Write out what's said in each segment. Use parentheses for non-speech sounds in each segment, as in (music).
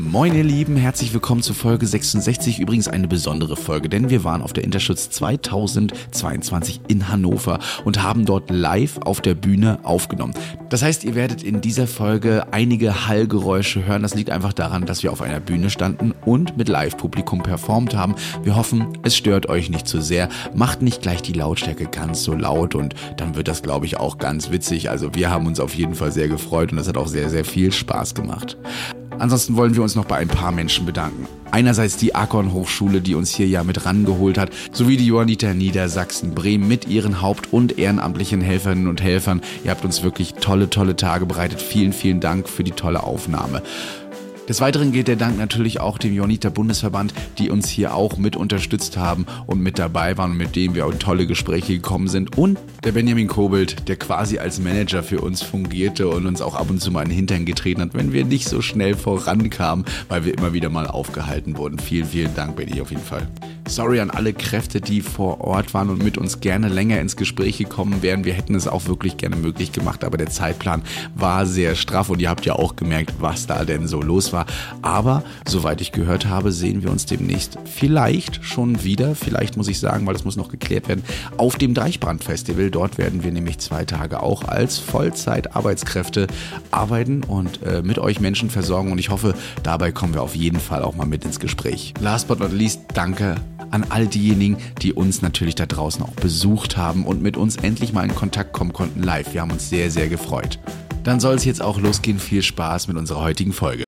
Moin ihr Lieben, herzlich willkommen zu Folge 66. Übrigens eine besondere Folge, denn wir waren auf der Interschutz 2022 in Hannover und haben dort live auf der Bühne aufgenommen. Das heißt, ihr werdet in dieser Folge einige Hallgeräusche hören. Das liegt einfach daran, dass wir auf einer Bühne standen und mit Live-Publikum performt haben. Wir hoffen, es stört euch nicht zu sehr. Macht nicht gleich die Lautstärke ganz so laut und dann wird das, glaube ich, auch ganz witzig. Also wir haben uns auf jeden Fall sehr gefreut und es hat auch sehr, sehr viel Spaß gemacht. Ansonsten wollen wir uns noch bei ein paar Menschen bedanken. Einerseits die Akon Hochschule, die uns hier ja mit rangeholt hat, sowie die Johanniter Niedersachsen Bremen mit ihren haupt- und ehrenamtlichen Helferinnen und Helfern. Ihr habt uns wirklich tolle, tolle Tage bereitet. Vielen, vielen Dank für die tolle Aufnahme. Des Weiteren geht der Dank natürlich auch dem Joniter Bundesverband, die uns hier auch mit unterstützt haben und mit dabei waren und mit denen wir auch tolle Gespräche gekommen sind. Und der Benjamin Kobelt, der quasi als Manager für uns fungierte und uns auch ab und zu mal in den Hintern getreten hat, wenn wir nicht so schnell vorankamen, weil wir immer wieder mal aufgehalten wurden. Vielen, vielen Dank, Benny, auf jeden Fall. Sorry an alle Kräfte, die vor Ort waren und mit uns gerne länger ins Gespräch gekommen wären. Wir hätten es auch wirklich gerne möglich gemacht, aber der Zeitplan war sehr straff und ihr habt ja auch gemerkt, was da denn so los war. Aber soweit ich gehört habe, sehen wir uns demnächst vielleicht schon wieder, vielleicht muss ich sagen, weil das muss noch geklärt werden, auf dem Deichbrand-Festival. Dort werden wir nämlich zwei Tage auch als Vollzeit-Arbeitskräfte arbeiten und äh, mit euch Menschen versorgen und ich hoffe, dabei kommen wir auf jeden Fall auch mal mit ins Gespräch. Last but not least, danke an all diejenigen, die uns natürlich da draußen auch besucht haben und mit uns endlich mal in Kontakt kommen konnten live. Wir haben uns sehr, sehr gefreut. Dann soll es jetzt auch losgehen. Viel Spaß mit unserer heutigen Folge.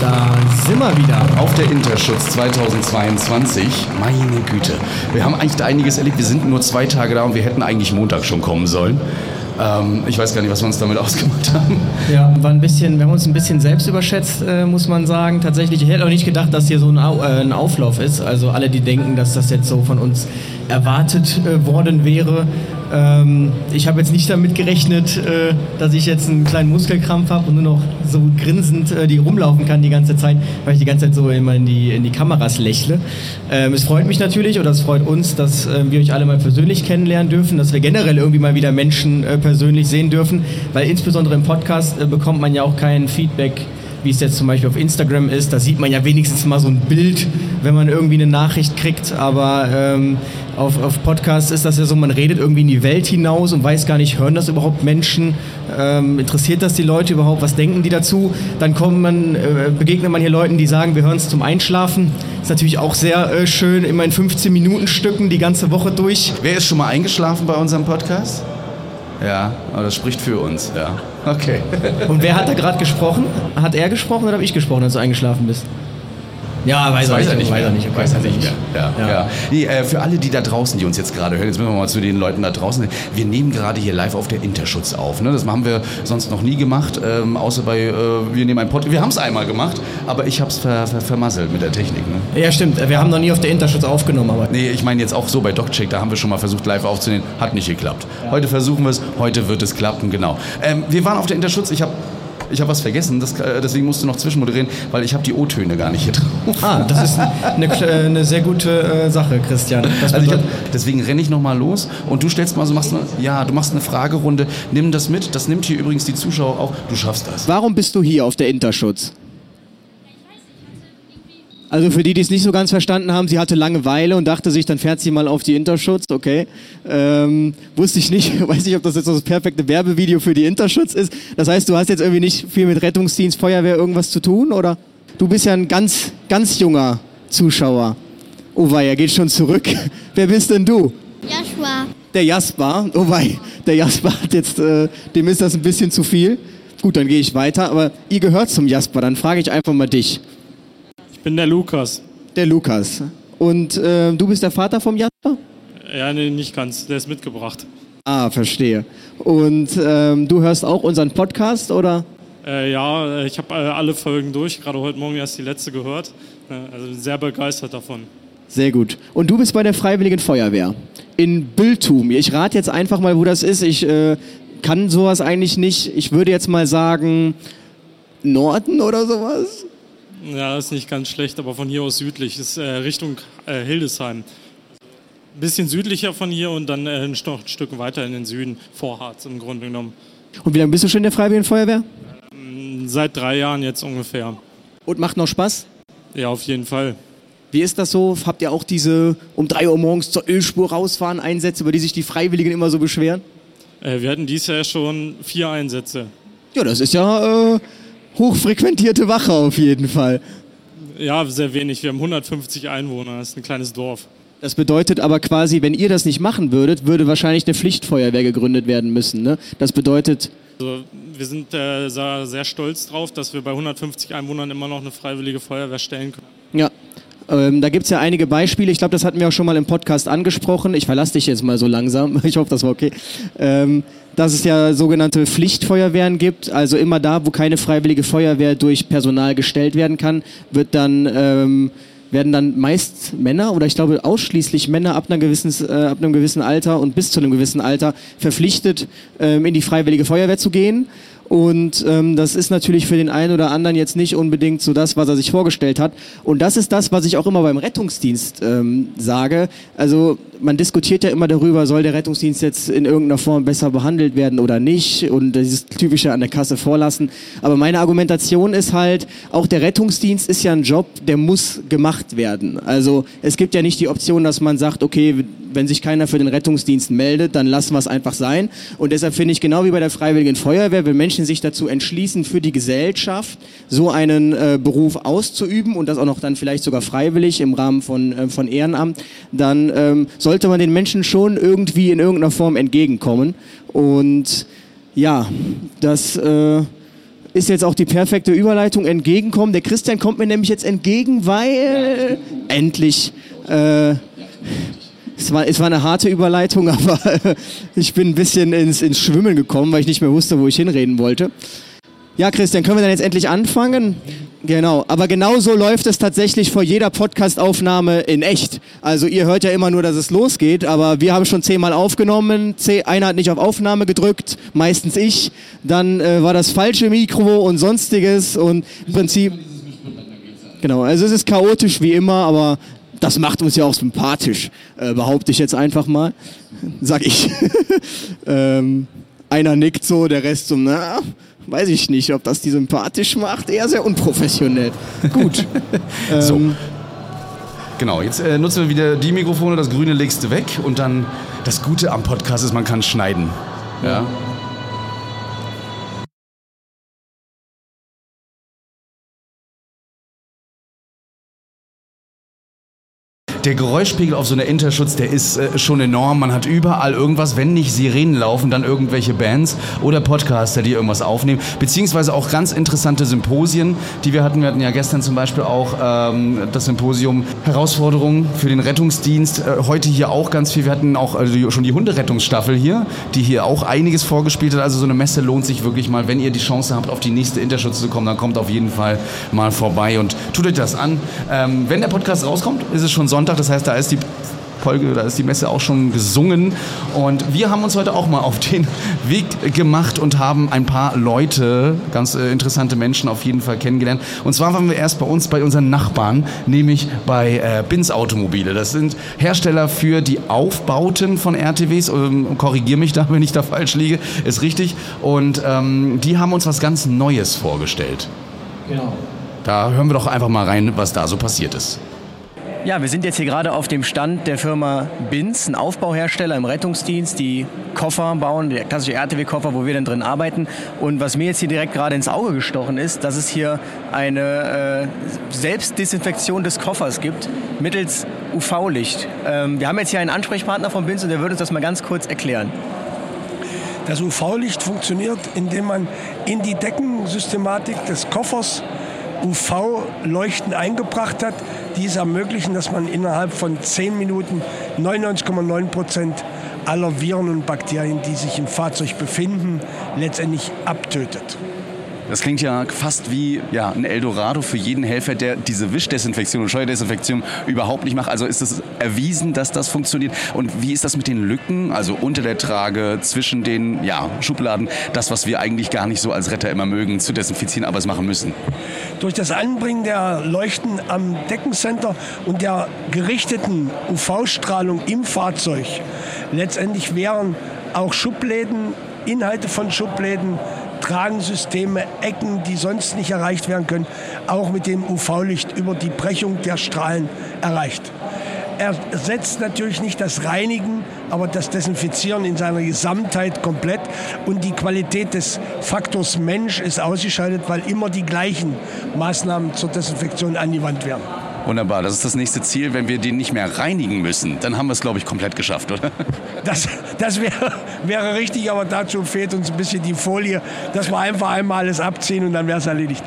Da sind wir wieder. Auf der Interschutz 2022. Meine Güte. Wir haben eigentlich einiges erlebt. Wir sind nur zwei Tage da und wir hätten eigentlich Montag schon kommen sollen. Ähm, ich weiß gar nicht, was wir uns damit (laughs) ausgemacht haben. Ja, war ein bisschen, wir haben uns ein bisschen selbst überschätzt, äh, muss man sagen. Tatsächlich, ich hätte auch nicht gedacht, dass hier so ein, Au äh, ein Auflauf ist. Also alle, die denken, dass das jetzt so von uns erwartet äh, worden wäre. Ähm, ich habe jetzt nicht damit gerechnet, äh, dass ich jetzt einen kleinen Muskelkrampf habe und nur noch so grinsend äh, die rumlaufen kann die ganze Zeit, weil ich die ganze Zeit so immer in die, in die Kameras lächle. Ähm, es freut mich natürlich oder es freut uns, dass äh, wir euch alle mal persönlich kennenlernen dürfen, dass wir generell irgendwie mal wieder Menschen äh, persönlich sehen dürfen, weil insbesondere im Podcast äh, bekommt man ja auch kein Feedback wie es jetzt zum Beispiel auf Instagram ist. Da sieht man ja wenigstens mal so ein Bild, wenn man irgendwie eine Nachricht kriegt. Aber ähm, auf, auf Podcasts ist das ja so, man redet irgendwie in die Welt hinaus und weiß gar nicht, hören das überhaupt Menschen? Ähm, interessiert das die Leute überhaupt? Was denken die dazu? Dann kommt man, äh, begegnet man hier Leuten, die sagen, wir hören es zum Einschlafen. Ist natürlich auch sehr äh, schön, immer in 15 Minuten Stücken die ganze Woche durch. Wer ist schon mal eingeschlafen bei unserem Podcast? Ja, aber das spricht für uns, ja. Okay. (laughs) Und wer hat da gerade gesprochen? Hat er gesprochen oder habe ich gesprochen, als du eingeschlafen bist? Ja, weiß, weiß er nicht. Weiß er nicht. Weiß er nicht mehr. Ja, Ja. ja. Nee, äh, für alle, die da draußen, die uns jetzt gerade hören, jetzt müssen wir mal zu den Leuten da draußen. Wir nehmen gerade hier live auf der Interschutz auf. Ne? Das haben wir sonst noch nie gemacht, ähm, außer bei, äh, wir nehmen ein Podcast. Wir haben es einmal gemacht, aber ich habe es ver ver vermasselt mit der Technik. Ne? Ja, stimmt. Wir haben noch nie auf der Interschutz aufgenommen, aber Nee, ich meine jetzt auch so bei DocCheck, da haben wir schon mal versucht live aufzunehmen, hat nicht geklappt. Heute versuchen wir es, heute wird es klappen, genau. Ähm, wir waren auf der Interschutz, ich habe ich hab was vergessen, das, äh, deswegen musst du noch zwischenmoderieren, weil ich habe die O-Töne gar nicht hier drauf. Ah, das ist eine, kle- eine sehr gute äh, Sache, Christian. Das Also ich hab, deswegen renne ich noch mal los und du stellst mal so, machst eine, ja, du machst eine Fragerunde, nimm das mit, das nimmt hier übrigens die Zuschauer auch, du schaffst das. Warum bist du hier auf der Interschutz? Also für die, die es nicht so ganz verstanden haben, sie hatte Langeweile und dachte sich, dann fährt sie mal auf die Interschutz, okay. Ähm, wusste ich nicht, (laughs) weiß nicht, ob das jetzt das perfekte Werbevideo für die Interschutz ist. Das heißt, du hast jetzt irgendwie nicht viel mit Rettungsdienst, Feuerwehr, irgendwas zu tun, oder? Du bist ja ein ganz, ganz junger Zuschauer. Oh wei, er geht schon zurück. (laughs) Wer bist denn du? Joshua. Der Jasper, oh wei, der Jasper hat jetzt, äh, dem ist das ein bisschen zu viel. Gut, dann gehe ich weiter, aber ihr gehört zum Jasper, dann frage ich einfach mal dich. Ich bin der Lukas. Der Lukas. Und äh, du bist der Vater vom Jasper? Ja, nee, nicht ganz. Der ist mitgebracht. Ah, verstehe. Und ähm, du hörst auch unseren Podcast, oder? Äh, ja, ich habe äh, alle Folgen durch. Gerade heute Morgen erst die letzte gehört. Also sehr begeistert davon. Sehr gut. Und du bist bei der Freiwilligen Feuerwehr in Bültum. Ich rate jetzt einfach mal, wo das ist. Ich äh, kann sowas eigentlich nicht. Ich würde jetzt mal sagen Norden oder sowas. Ja, ist nicht ganz schlecht, aber von hier aus südlich. Ist äh, Richtung äh, Hildesheim. Ein bisschen südlicher von hier und dann äh, noch ein Stück weiter in den Süden, Vorharz im Grunde genommen. Und wie lange bist du schon in der Freiwilligen Feuerwehr? Seit drei Jahren jetzt ungefähr. Und macht noch Spaß? Ja, auf jeden Fall. Wie ist das so? Habt ihr auch diese um 3 Uhr morgens zur Ölspur rausfahren Einsätze, über die sich die Freiwilligen immer so beschweren? Äh, wir hatten dieses Jahr schon vier Einsätze. Ja, das ist ja äh, hochfrequentierte Wache auf jeden Fall. Ja, sehr wenig. Wir haben 150 Einwohner. Das ist ein kleines Dorf. Das bedeutet aber quasi, wenn ihr das nicht machen würdet, würde wahrscheinlich eine Pflichtfeuerwehr gegründet werden müssen. Ne? Das bedeutet, Also, wir sind äh, sehr, sehr stolz drauf, dass wir bei 150 Einwohnern immer noch eine freiwillige Feuerwehr stellen können. ja, ähm, da gibt es ja einige Beispiele. Ich glaube, das hatten wir auch schon mal im Podcast angesprochen. Ich verlasse dich jetzt mal so langsam. (laughs) Ich hoffe, das war okay. Ähm, dass es ja sogenannte Pflichtfeuerwehren gibt. Also immer da, wo keine freiwillige Feuerwehr durch Personal gestellt werden kann, wird dann, ähm, werden dann meist Männer oder ich glaube ausschließlich Männer ab, gewissen, äh, ab einem gewissen Alter und bis zu einem gewissen Alter verpflichtet, ähm, in die freiwillige Feuerwehr zu gehen. Und ähm, das ist natürlich für den einen oder anderen jetzt nicht unbedingt so das, was er sich vorgestellt hat. Und das ist das, was ich auch immer beim Rettungsdienst ähm, sage. Also man diskutiert ja immer darüber, soll der Rettungsdienst jetzt in irgendeiner Form besser behandelt werden oder nicht und dieses typische an der Kasse vorlassen. Aber meine Argumentation ist halt, auch der Rettungsdienst ist ja ein Job, der muss gemacht werden. Also es gibt ja nicht die Option, dass man sagt, okay, wenn sich keiner für den Rettungsdienst meldet, dann lassen wir es einfach sein. Und deshalb finde ich genau wie bei der Freiwilligen Feuerwehr, wenn Menschen sich dazu entschließen, für die Gesellschaft so einen äh, Beruf auszuüben und das auch noch dann vielleicht sogar freiwillig im Rahmen von, äh, von Ehrenamt, dann ähm, sollte man den Menschen schon irgendwie in irgendeiner Form entgegenkommen. Und ja, das äh, ist jetzt auch die perfekte Überleitung entgegenkommen. Der Christian kommt mir nämlich jetzt entgegen, weil endlich äh, es war, es war eine harte Überleitung, (laughs) aber ich bin ein bisschen ins, ins Schwimmen gekommen, weil ich nicht mehr wusste, wo ich hinreden wollte. Ja, Christian, können wir dann jetzt endlich anfangen? Genau, aber genau so läuft es tatsächlich vor jeder Podcast-Aufnahme in echt. Also ihr hört ja immer nur, dass es losgeht, aber wir haben schon zehnmal aufgenommen. Einer hat nicht auf Aufnahme gedrückt, meistens ich. Dann äh, war das falsche Mikro und sonstiges und im Prinzip... Genau, also es ist chaotisch wie immer, aber das macht uns ja auch sympathisch, äh, behaupte ich jetzt einfach mal. (laughs) Sag ich. (laughs) ähm, einer nickt so, der Rest so, na, weiß ich nicht, ob das die sympathisch macht. Eher sehr unprofessionell. Gut. (laughs) So. Genau, jetzt äh, nutzen wir wieder die Mikrofone, das Grüne legst du weg und dann das Gute am Podcast ist, man kann schneiden. Ja. Der Geräuschpegel auf so einer Interschutz, der ist äh, schon enorm. Man hat überall irgendwas, wenn nicht Sirenen laufen, dann irgendwelche Bands oder Podcaster, die irgendwas aufnehmen. Beziehungsweise auch ganz interessante Symposien, die wir hatten. Wir hatten ja gestern zum Beispiel auch ähm, das Symposium Herausforderungen für den Rettungsdienst. Äh, heute hier auch ganz viel. Wir hatten auch die, schon die Hunderettungsstaffel hier, die hier auch einiges vorgespielt hat. Also so eine Messe lohnt sich wirklich mal. Wenn ihr die Chance habt, auf die nächste Interschutz zu kommen, dann kommt auf jeden Fall mal vorbei und tut euch das an. Ähm, wenn der Podcast rauskommt, ist es schon Sonntag. Das heißt, da ist die Folge, da ist die Messe auch schon gesungen. Und wir haben uns heute auch mal auf den (laughs) Weg gemacht und haben ein paar Leute, ganz äh, interessante Menschen auf jeden Fall kennengelernt. Und zwar waren wir erst bei uns, bei unseren Nachbarn, nämlich bei äh, Bins Automobile. Das sind Hersteller für die Aufbauten von RTWs. Ähm, Korrigier mich da, wenn ich da falsch liege. Ist richtig. Und ähm, die haben uns was ganz Neues vorgestellt. Genau. Da hören wir doch einfach mal rein, was da so passiert ist. Ja, wir sind jetzt hier gerade auf dem Stand der Firma Binz, ein Aufbauhersteller im Rettungsdienst, die Koffer bauen, der klassische RTW-Koffer, wo wir dann drin arbeiten. Und was mir jetzt hier direkt gerade ins Auge gestochen ist, dass es hier eine äh, Selbstdesinfektion des Koffers gibt mittels UV-Licht. Ähm, wir haben jetzt hier einen Ansprechpartner von Binz und der würde uns das mal ganz kurz erklären. Das UV-Licht funktioniert, indem man in die Deckensystematik des Koffers UV-Leuchten eingebracht hat, die es ermöglichen, dass man innerhalb von 10 Minuten 99,9 Prozent aller Viren und Bakterien, die sich im Fahrzeug befinden, letztendlich abtötet. Das klingt ja fast wie ja, ein Eldorado für jeden Helfer, der diese Wischdesinfektion und Scheuerdesinfektion überhaupt nicht macht. Also ist es erwiesen, dass das funktioniert. Und wie ist das mit den Lücken, also unter der Trage, zwischen den ja, Schubladen, das, was wir eigentlich gar nicht so als Retter immer mögen, zu desinfizieren, aber es machen müssen? Durch das Anbringen der Leuchten am Deckencenter und der gerichteten UV-Strahlung im Fahrzeug letztendlich wären auch Schubläden, Inhalte von Schubläden, Tragensysteme, Ecken, die sonst nicht erreicht werden können, auch mit dem UV-Licht über die Brechung der Strahlen erreicht. Er ersetzt natürlich nicht das Reinigen, aber das Desinfizieren in seiner Gesamtheit komplett. Und die Qualität des Faktors Mensch ist ausgeschaltet, weil immer die gleichen Maßnahmen zur Desinfektion angewandt werden. Wunderbar, das ist das nächste Ziel. Wenn wir den nicht mehr reinigen müssen, dann haben wir es, glaube ich, komplett geschafft, oder? Das, das wäre, (laughs) wäre richtig, aber dazu fehlt uns ein bisschen die Folie, dass wir einfach einmal alles abziehen und dann wäre es erledigt.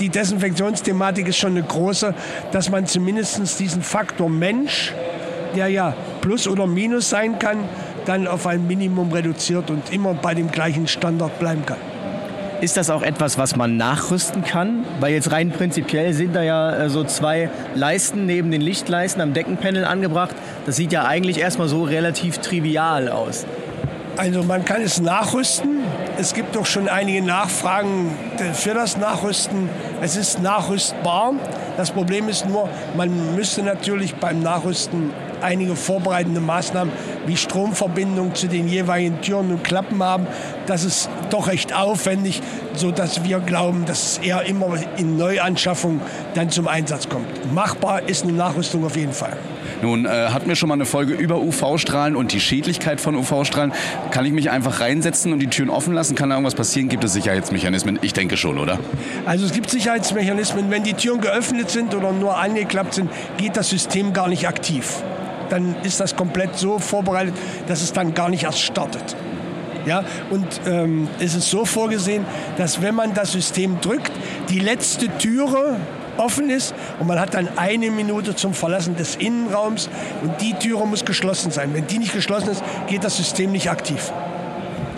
Die Desinfektionsthematik ist schon eine große, dass man zumindest diesen Faktor Mensch, der ja plus oder minus sein kann, dann auf ein Minimum reduziert und immer bei dem gleichen Standard bleiben kann. Ist das auch etwas, was man nachrüsten kann? Weil jetzt rein prinzipiell sind da ja äh, so zwei Leisten neben den Lichtleisten am Deckenpanel angebracht. Das sieht ja eigentlich erstmal so relativ trivial aus. Also man kann es nachrüsten. Es gibt doch schon einige Nachfragen für das Nachrüsten. Es ist nachrüstbar. Das Problem ist nur, man müsste natürlich beim Nachrüsten einige vorbereitende Maßnahmen wie Stromverbindung zu den jeweiligen Türen und Klappen haben. Das ist doch recht aufwendig, sodass wir glauben, dass es eher immer in Neuanschaffung dann zum Einsatz kommt. Machbar ist eine Nachrüstung auf jeden Fall. Nun äh, hatten wir schon mal eine Folge über UV-Strahlen und die Schädlichkeit von UV-Strahlen. Kann ich mich einfach reinsetzen und die Türen offen lassen? Kann da irgendwas passieren? Gibt es Sicherheitsmechanismen? Ich denke schon, oder? Also es gibt Sicherheitsmechanismen. Wenn die Türen geöffnet sind oder nur angeklappt sind, geht das System gar nicht aktiv dann ist das komplett so vorbereitet, dass es dann gar nicht erst startet. Ja, und ähm, es ist so vorgesehen, dass wenn man das System drückt, die letzte Türe offen ist und man hat dann eine Minute zum Verlassen des Innenraums und die Türe muss geschlossen sein. Wenn die nicht geschlossen ist, geht das System nicht aktiv.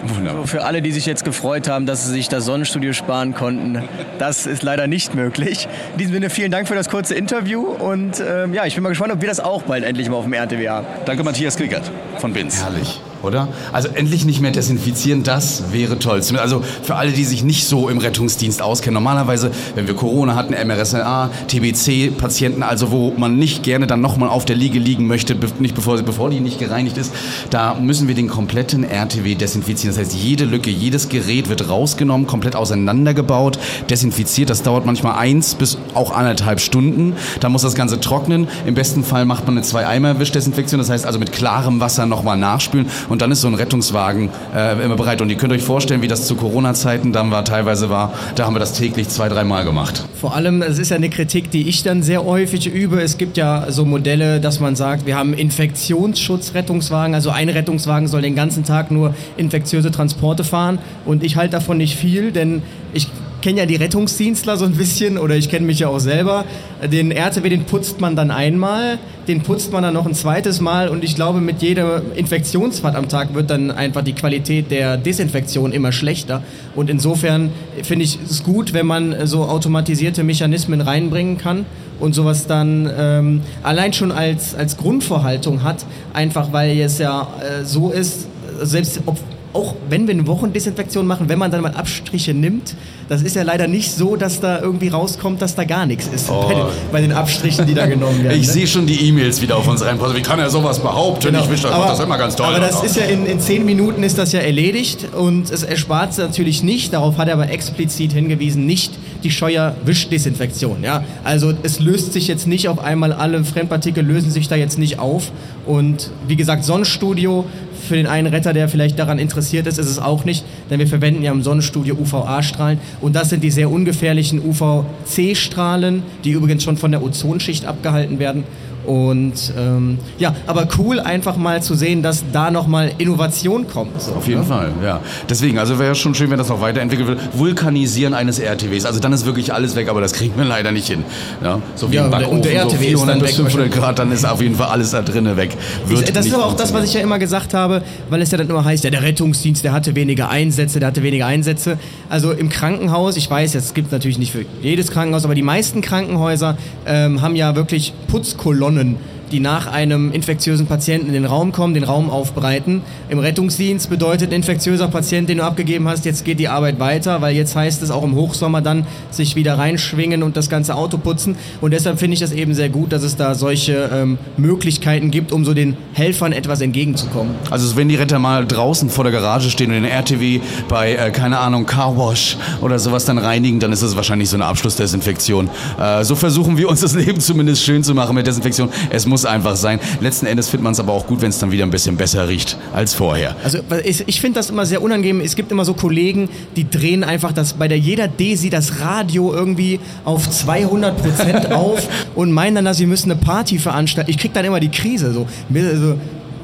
Wunderbar. Für alle, die sich jetzt gefreut haben, dass sie sich das Sonnenstudio sparen konnten, das ist leider nicht möglich. In diesem Sinne vielen Dank für das kurze Interview und ähm, ja, ich bin mal gespannt, ob wir das auch bald endlich mal auf dem RTW haben. Danke Matthias Kriegert von Binz. Herrlich oder? Also endlich nicht mehr desinfizieren, das wäre toll. Also für alle, die sich nicht so im Rettungsdienst auskennen. Normalerweise, wenn wir Corona hatten, MRSA, TBC-Patienten, also wo man nicht gerne dann nochmal auf der Liege liegen möchte, nicht bevor, bevor die nicht gereinigt ist, da müssen wir den kompletten RTW desinfizieren. Das heißt, jede Lücke, jedes Gerät wird rausgenommen, komplett auseinandergebaut, desinfiziert. Das dauert manchmal eins bis auch anderthalb Stunden. Da muss das Ganze trocknen. Im besten Fall macht man eine Zwei-Eimer-Wischdesinfektion. Das heißt also mit klarem Wasser nochmal nachspülen und dann ist so ein Rettungswagen äh, immer bereit. Und ihr könnt euch vorstellen, wie das zu Corona-Zeiten dann war, teilweise war. Da haben wir das täglich zwei, dreimal gemacht. Vor allem, es ist ja eine Kritik, die ich dann sehr häufig übe. Es gibt ja so Modelle, dass man sagt, wir haben Infektionsschutzrettungswagen. Also ein Rettungswagen soll den ganzen Tag nur infektiöse Transporte fahren. Und ich halte davon nicht viel, denn ich kenne ja die Rettungsdienstler so ein bisschen oder ich kenne mich ja auch selber. Den RTW, den putzt man dann einmal, den putzt man dann noch ein zweites Mal und ich glaube, mit jeder Infektionsfahrt am Tag wird dann einfach die Qualität der Desinfektion immer schlechter. Und insofern finde ich es gut, wenn man so automatisierte Mechanismen reinbringen kann und sowas dann ähm, allein schon als, als Grundvorhaltung hat, einfach weil es ja äh, so ist, selbst ob auch wenn wir eine Wochendesinfektion machen, wenn man dann mal Abstriche nimmt, das ist ja leider nicht so, dass da irgendwie rauskommt, dass da gar nichts ist oh. bei, den, bei, den, Abstrichen, die da genommen werden. (laughs) Ich ne? sehe schon die E-Mails wieder auf uns reinposten. Wie kann er sowas behaupten? Genau. Ich wische das, das immer ganz toll. Aber das ist ja in, in zehn Minuten ist das ja erledigt und es erspart natürlich nicht, darauf hat er aber explizit hingewiesen, nicht die Scheuer-Wischdesinfektion. Ja? Also es löst sich jetzt nicht auf einmal, alle Fremdpartikel lösen sich da jetzt nicht auf. Und wie gesagt, Sonnenstudio für den einen Retter, der vielleicht daran interessiert ist, ist es auch nicht, denn wir verwenden ja im Sonnenstudio UVA-Strahlen und das sind die sehr ungefährlichen UVC-Strahlen, die übrigens schon von der Ozonschicht abgehalten werden Und ähm, ja, aber cool einfach mal zu sehen, dass da nochmal Innovation kommt. So, Auf jeden ne? Fall, ja. Deswegen, also wäre schon schön, wenn das noch weiterentwickelt wird. Vulkanisieren eines RTWs. Also dann ist wirklich alles weg, aber das kriegen wir leider nicht hin. Ja, so wie Ja, ein und der- so RTW ist 400 dann bis weg 500 Grad, dann ist auf jeden Fall alles da drinnen weg. Wird das ist aber auch das, was ich ja immer gesagt habe, weil es ja dann immer heißt, ja, der Rettungsdienst, der hatte weniger Einsätze, der hatte weniger Einsätze. Also im Krankenhaus, ich weiß, es gibt natürlich nicht für jedes Krankenhaus, aber die meisten Krankenhäuser ähm, haben ja wirklich Putzkolonnen, die nach einem infektiösen Patienten in den Raum kommen, den Raum aufbereiten. Im Rettungsdienst bedeutet ein infektiöser Patient, den du abgegeben hast, jetzt geht die Arbeit weiter, weil jetzt heißt es auch im Hochsommer dann sich wieder reinschwingen und das ganze Auto putzen. Und deshalb finde ich das eben sehr gut, dass es da solche ähm, Möglichkeiten gibt, um so den Helfern etwas entgegenzukommen. Also wenn die Retter mal draußen vor der Garage stehen und den RTW bei, äh, keine Ahnung, Carwash oder sowas dann reinigen, dann ist es wahrscheinlich so eine Abschlussdesinfektion. Äh, so versuchen wir uns das (laughs) Leben zumindest schön zu machen mit Desinfektion. Es muss einfach sein. Letzten Endes findet man es aber auch gut, wenn es dann wieder ein bisschen besser riecht als vorher. Also ich, ich finde das immer sehr unangenehm. Es gibt immer so Kollegen, die drehen einfach das bei der jeder Desi das Radio irgendwie auf 200 Prozent (laughs) auf und meinen dann, dass sie müssen eine Party veranstalten. Ich krieg dann immer die Krise. So, also,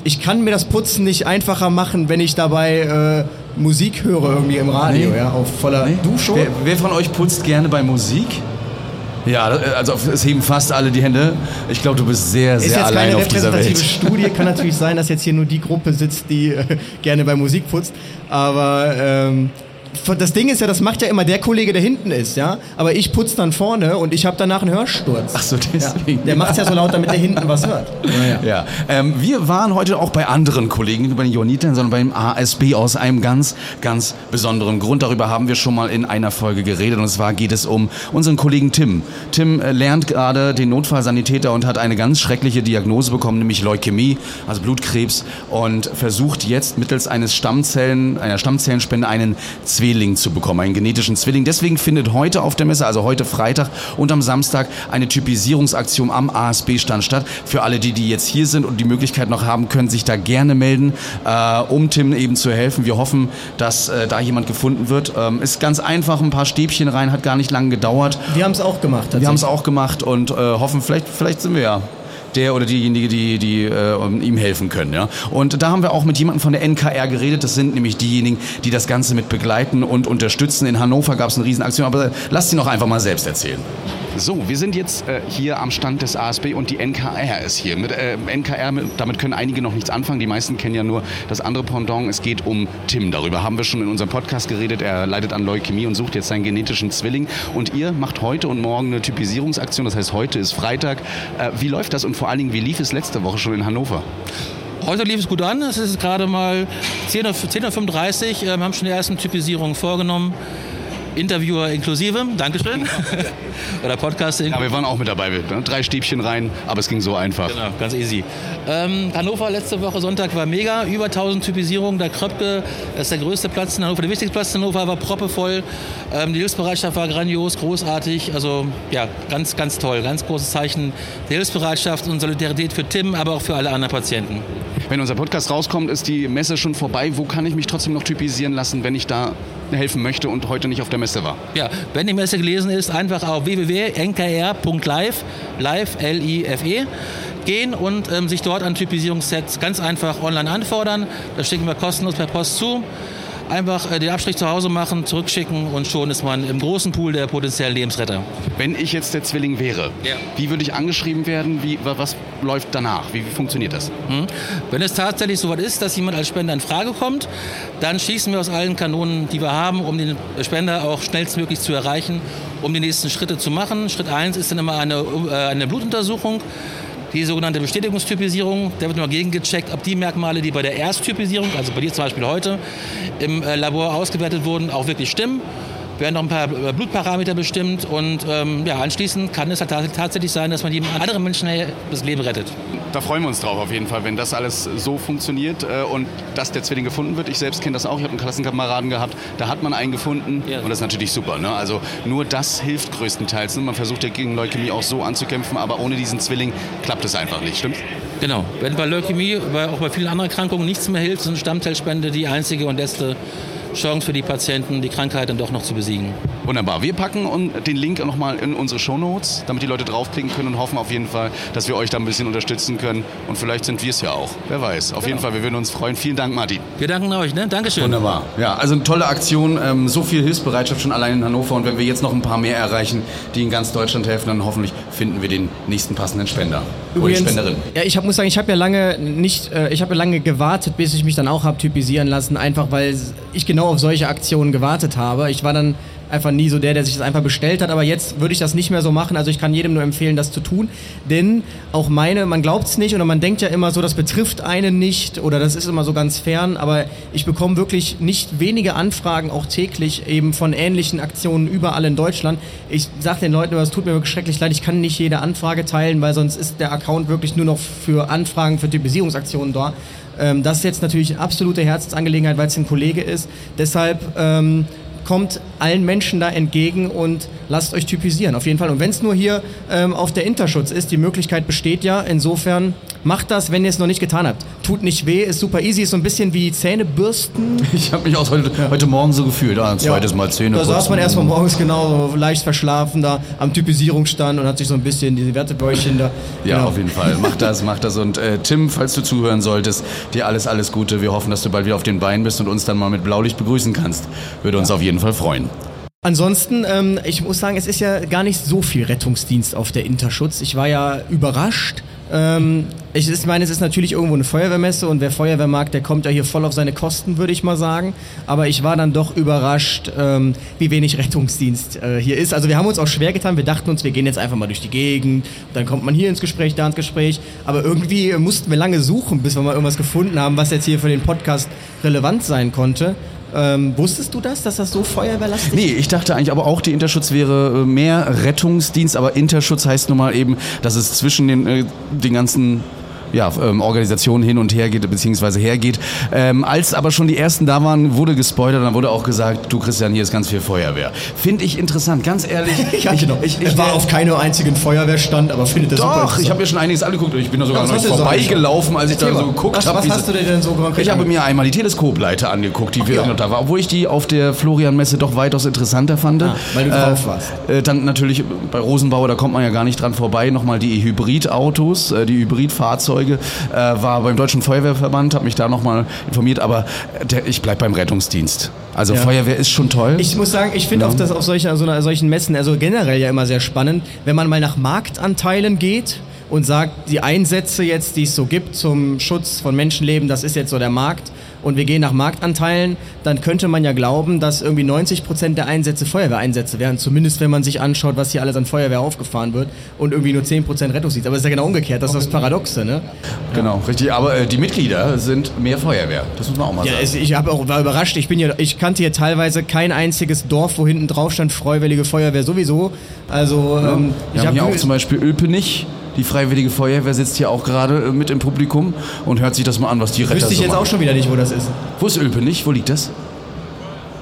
ich kann mir das Putzen nicht einfacher machen, wenn ich dabei äh, Musik höre irgendwie im Radio, Nee. ja, auf voller. Du schon? Wer, wer von euch putzt gerne bei Musik? Ja, also es heben fast alle die Hände. Ich glaube, du bist sehr, Ist sehr jetzt allein keine auf dieser Welt. Studie, kann (laughs) natürlich sein, dass jetzt hier nur die Gruppe sitzt, die äh, gerne bei Musik putzt. Aber ähm, das Ding ist ja, das macht ja immer der Kollege, der hinten ist, ja. Aber ich putze dann vorne und ich habe danach einen Hörsturz. Ach so, deswegen. Ja, der macht's ja so laut, damit der hinten was hört. (laughs) Ja, ähm, wir waren heute auch bei anderen Kollegen, nicht bei den Johannitern, sondern beim ASB aus einem ganz, ganz besonderen Grund. Darüber haben wir schon mal in einer Folge geredet und zwar geht es um unseren Kollegen Tim. Tim äh, lernt gerade den Notfallsanitäter und hat eine ganz schreckliche Diagnose bekommen, nämlich Leukämie, also Blutkrebs und versucht jetzt mittels eines Stammzellen, einer Stammzellenspende einen Zwilling zu bekommen, einen genetischen Zwilling. Deswegen findet heute auf der Messe, also heute Freitag und am Samstag eine Typisierungsaktion am ASB-Stand statt. Für alle, die, die jetzt hier sind und die Möglichkeit noch haben, können sich da gerne melden, äh, um Tim eben zu helfen. Wir hoffen, dass äh, da jemand gefunden wird. Ähm, ist ganz einfach, ein paar Stäbchen rein, hat gar nicht lange gedauert. Wir haben es auch gemacht. Wir haben es auch gemacht und äh, hoffen, vielleicht, vielleicht sind wir ja der oder diejenige, die, die äh, ihm helfen können. Ja? Und da haben wir auch mit jemandem von der NKR geredet. Das sind nämlich diejenigen, die das Ganze mit begleiten und unterstützen. In Hannover gab es eine Riesenaktion, aber lasst sie noch einfach mal selbst erzählen. So, wir sind jetzt äh, hier am Stand des ASB und die NKR ist hier. Mit äh, NKR, mit, damit können einige noch nichts anfangen. Die meisten kennen ja nur das andere Pendant. Es geht um Tim. Darüber haben wir schon in unserem Podcast geredet. Er leidet an Leukämie und sucht jetzt seinen genetischen Zwilling. Und ihr macht heute und morgen eine Typisierungsaktion. Das heißt, heute ist Freitag. Äh, wie läuft das und vor allen Dingen, wie lief es letzte Woche schon in Hannover? Heute lief es gut an. Es ist gerade mal 10.35 Uhr. 10.35 Uhr. Wir haben schon die ersten Typisierungen vorgenommen. Interviewer inklusive. Dankeschön. (laughs) Oder Podcast Ja, wir waren auch mit dabei. Ne? Drei Stäbchen rein, aber es ging so einfach. Genau, ganz easy. Ähm, Hannover letzte Woche Sonntag war mega, über 1000 Typisierungen. Der Kröpke das ist der größte Platz in Hannover, der wichtigste Platz in Hannover war proppevoll. Ähm, die Hilfsbereitschaft war grandios, großartig. Also ja, ganz, ganz toll. Ganz großes Zeichen der Hilfsbereitschaft und Solidarität für Tim, aber auch für alle anderen Patienten. Wenn unser Podcast rauskommt, ist die Messe schon vorbei. Wo kann ich mich trotzdem noch typisieren lassen, wenn ich da helfen möchte und heute nicht auf der Messe war? Ja, wenn die Messe gelesen ist, einfach auf www.nkr.live, live, L-I-F-E, gehen und ähm, sich dort an Typisierungssets ganz einfach online anfordern. Das schicken wir kostenlos per Post zu. Einfach äh, den Abstrich zu Hause machen, zurückschicken und schon ist man im großen Pool der potenziellen Lebensretter. Wenn ich jetzt der Zwilling wäre, Ja. wie würde ich angeschrieben werden? Wie, wa- was läuft danach? Wie, wie funktioniert das? Hm? Wenn es tatsächlich so weit ist, dass jemand als Spender in Frage kommt, dann schießen wir aus allen Kanonen, die wir haben, um den Spender auch schnellstmöglich zu erreichen, um die nächsten Schritte zu machen. Schritt 1 ist dann immer eine, äh, eine Blutuntersuchung. Die sogenannte Bestätigungstypisierung, da wird immer gegengecheckt, ob die Merkmale, die bei der Ersttypisierung, also bei dir zum Beispiel heute, im äh, Labor ausgewertet wurden, auch wirklich stimmen. Werden noch ein paar äh, Blutparameter bestimmt und ähm, ja, anschließend kann es tats- tatsächlich sein, dass man jedem anderen Menschen das Leben rettet. Da freuen wir uns drauf auf jeden Fall, wenn das alles so funktioniert äh, und dass der Zwilling gefunden wird. Ich selbst kenne das auch. Ich habe einen Klassenkameraden gehabt, da hat man einen gefunden Ja. und das ist natürlich super. Ne? Also nur das hilft größtenteils. Ne? Man versucht ja gegen Leukämie auch so anzukämpfen, aber ohne diesen Zwilling klappt es einfach nicht. Stimmt's? Genau. Wenn bei Leukämie, bei, auch bei vielen anderen Erkrankungen nichts mehr hilft, sind Stammzellspende die einzige und letzte Chance für die Patienten, die Krankheit dann doch noch zu besiegen. Wunderbar. Wir packen den Link nochmal in unsere Shownotes, damit die Leute draufklicken können und hoffen auf jeden Fall, dass wir euch da ein bisschen unterstützen können. Und vielleicht sind wir es ja auch. Wer weiß. Auf jeden Fall, wir würden uns freuen. Vielen Dank, Martin. Wir danken euch, ne? Dankeschön. Wunderbar. Ja, also eine tolle Aktion. Ähm, so viel Hilfsbereitschaft schon allein in Hannover. Und wenn wir jetzt noch ein paar mehr erreichen, die in ganz Deutschland helfen, dann hoffentlich finden wir den nächsten passenden Spender. Übrigens, Oder die Spenderin. Ja, ich hab, muss sagen, ich habe ja lange nicht, äh, ich habe ja lange gewartet, bis ich mich dann auch habe typisieren lassen, einfach weil ich genau auf solche Aktionen gewartet habe. Ich war dann einfach nie so der, der sich das einfach bestellt hat, aber jetzt würde ich das nicht mehr so machen. Also ich kann jedem nur empfehlen, das zu tun, denn auch meine, man glaubt es nicht oder man denkt ja immer so, das betrifft einen nicht oder das ist immer so ganz fern, aber ich bekomme wirklich nicht wenige Anfragen auch täglich eben von ähnlichen Aktionen überall in Deutschland. Ich sage den Leuten es tut mir wirklich schrecklich leid, ich kann nicht jede Anfrage teilen, weil sonst ist der Account wirklich nur noch für Anfragen, für Typisierungsaktionen da. Ähm, das ist jetzt natürlich absolute Herzensangelegenheit, weil es ein Kollege ist. Deshalb ähm, kommt allen Menschen da entgegen und lasst euch typisieren, auf jeden Fall. Und wenn es nur hier ähm, auf der Interschutz ist, die Möglichkeit besteht ja. Insofern macht das, wenn ihr es noch nicht getan habt. Tut nicht weh, ist super easy, ist so ein bisschen wie Zähnebürsten. (laughs) Ich habe mich auch heute, heute Morgen so gefühlt. Ah, ein zweites Mal Zähne Da saß man erst mal morgens genau so leicht verschlafen da am Typisierungsstand und hat sich so ein bisschen die Wertebäuchchen da. Ja, genau. auf jeden Fall. Mach das, mach das. Und äh, Tim, falls du zuhören solltest, dir alles, alles Gute. Wir hoffen, dass du bald wieder auf den Beinen bist und uns dann mal mit Blaulicht begrüßen kannst. Würde uns auf jeden Fall freuen. Ansonsten, ähm, ich muss sagen, es ist ja gar nicht so viel Rettungsdienst auf der Interschutz. Ich war ja überrascht. Ähm, ich ist, meine, es ist natürlich irgendwo eine Feuerwehrmesse und wer Feuerwehr mag, der kommt ja hier voll auf seine Kosten, würde ich mal sagen. Aber ich war dann doch überrascht, ähm, wie wenig Rettungsdienst äh, hier ist. Also wir haben uns auch schwer getan. Wir dachten uns, wir gehen jetzt einfach mal durch die Gegend. Dann kommt man hier ins Gespräch, da ins Gespräch. Aber irgendwie mussten wir lange suchen, bis wir mal irgendwas gefunden haben, was jetzt hier für den Podcast relevant sein konnte. Ähm, wusstest du das, dass das so feuerwehrlastig Nee, ich dachte eigentlich aber auch, die Interschutz wäre äh, mehr Rettungsdienst, aber Interschutz heißt nun mal eben, dass es zwischen den, äh, den ganzen ja, ähm, Organisationen hin und her geht, beziehungsweise hergeht. Ähm, als aber schon die ersten da waren, wurde gespoilert, dann wurde auch gesagt, du Christian, hier ist ganz viel Feuerwehr. Finde ich interessant, ganz ehrlich. (laughs) Ja, genau. Ich, ich war auf keinem einzigen Feuerwehrstand, aber findet das. Doch, ich habe mir schon einiges angeguckt und ich bin da sogar Was noch vorbeigelaufen, als ich da so geguckt habe. was hast du denn so konkret Ich habe mir einmal die Teleskopleiter angeguckt, die wir ja. noch da war, obwohl ich die auf der Florian-Messe doch weitaus interessanter fand. Ah, weil du drauf warst. Äh, dann natürlich bei Rosenbauer, da kommt man ja gar nicht dran vorbei, nochmal die Hybridautos, äh, die Hybridfahrzeuge, äh, war beim Deutschen Feuerwehrverband, habe mich da nochmal informiert, aber der, ich bleib beim Rettungsdienst. Also Ja. Feuerwehr ist schon toll. Ich muss sagen, ich finde Ja. auch das auf solche, so einer, solchen Messen, also generell ja immer sehr spannend, wenn man mal nach Marktanteilen geht und sagt, die Einsätze jetzt, die es so gibt zum Schutz von Menschenleben, das ist jetzt so der Markt und wir gehen nach Marktanteilen, dann könnte man ja glauben, dass irgendwie 90 Prozent der Einsätze Feuerwehreinsätze wären, zumindest wenn man sich anschaut, was hier alles an Feuerwehr aufgefahren wird und irgendwie nur 10 Prozent Rettungsdienst. Aber es ist ja genau umgekehrt, das ist das Paradoxe, ne? Genau, richtig. Aber äh, die Mitglieder sind mehr Feuerwehr. Das muss man auch mal Ja, sagen. es, ich auch, war überrascht. Ich, bin hier, ich kannte hier teilweise kein einziges Dorf, wo hinten drauf stand Freiwillige Feuerwehr sowieso. Also ähm, Wir ich haben hab hier auch zum Beispiel Öpenich. Die Freiwillige Feuerwehr sitzt hier auch gerade äh, mit im Publikum und hört sich das mal an, was die Retter wüsste ich so jetzt machen. auch schon wieder nicht, wo das ist. Wo ist Öpenich? Wo liegt das?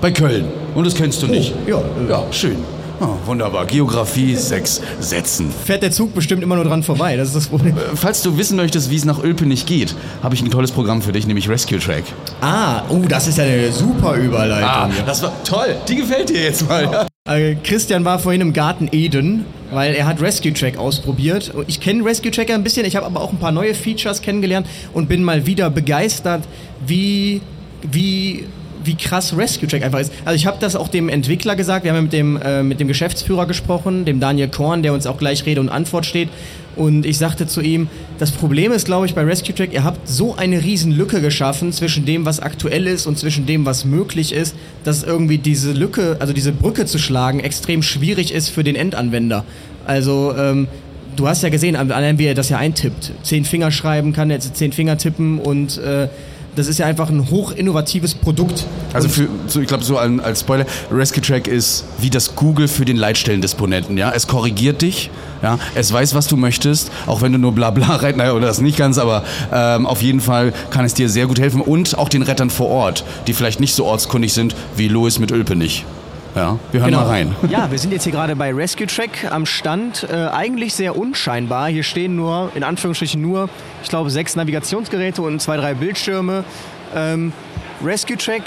Bei Köln. Und das kennst du nicht. ja, äh. ja, schön. Ah, wunderbar. Geografie, sechs Sätzen. Fährt der Zug bestimmt immer nur dran vorbei. Das ist das Problem. Äh, Falls du wissen möchtest, wie es nach Öpenich geht, habe ich ein tolles Programm für dich, nämlich Rescue Track. Ah, oh, das ist ja eine super Überleitung. Ah, das war toll. Die gefällt dir jetzt mal. Ja. Äh, Christian war vorhin im Garten Eden, weil er hat Rescue Track ausprobiert. Ich kenne Rescue Tracker ein bisschen, ich habe aber auch ein paar neue Features kennengelernt und bin mal wieder begeistert, wie, wie, wie krass Rescue Track einfach ist. Also ich habe das auch dem Entwickler gesagt, wir haben mit dem, äh, mit dem Geschäftsführer gesprochen, dem Daniel Korn, der uns auch gleich Rede und Antwort steht. Und ich sagte zu ihm, das Problem ist, glaube ich, bei Rescue Track, ihr habt so eine riesen Lücke geschaffen zwischen dem, was aktuell ist und zwischen dem, was möglich ist, dass irgendwie diese Lücke, also diese Brücke zu schlagen, extrem schwierig ist für den Endanwender. Also, ähm, du hast ja gesehen, allein wie er das ja eintippt. Zehn Finger schreiben kann, jetzt zehn Finger tippen und äh, das ist ja einfach ein hoch innovatives Produkt. Also für, so, ich glaube so an, als Spoiler, Rescue Track ist wie das Google für den Leitstellendisponenten. Ja? Es korrigiert dich, ja? es weiß, was du möchtest, auch wenn du nur Blabla (laughs) reitest, naja, oder das nicht ganz, aber ähm, auf jeden Fall kann es dir sehr gut helfen und auch den Rettern vor Ort, die vielleicht nicht so ortskundig sind wie Louis mit Ölpenich. Ja, wir hören Genau. mal rein. Ja, wir sind jetzt hier gerade bei Rescue Track am Stand. Äh, eigentlich sehr unscheinbar. Hier stehen nur, in Anführungsstrichen nur, ich glaube, sechs Navigationsgeräte und zwei, drei Bildschirme. Ähm, Rescue Track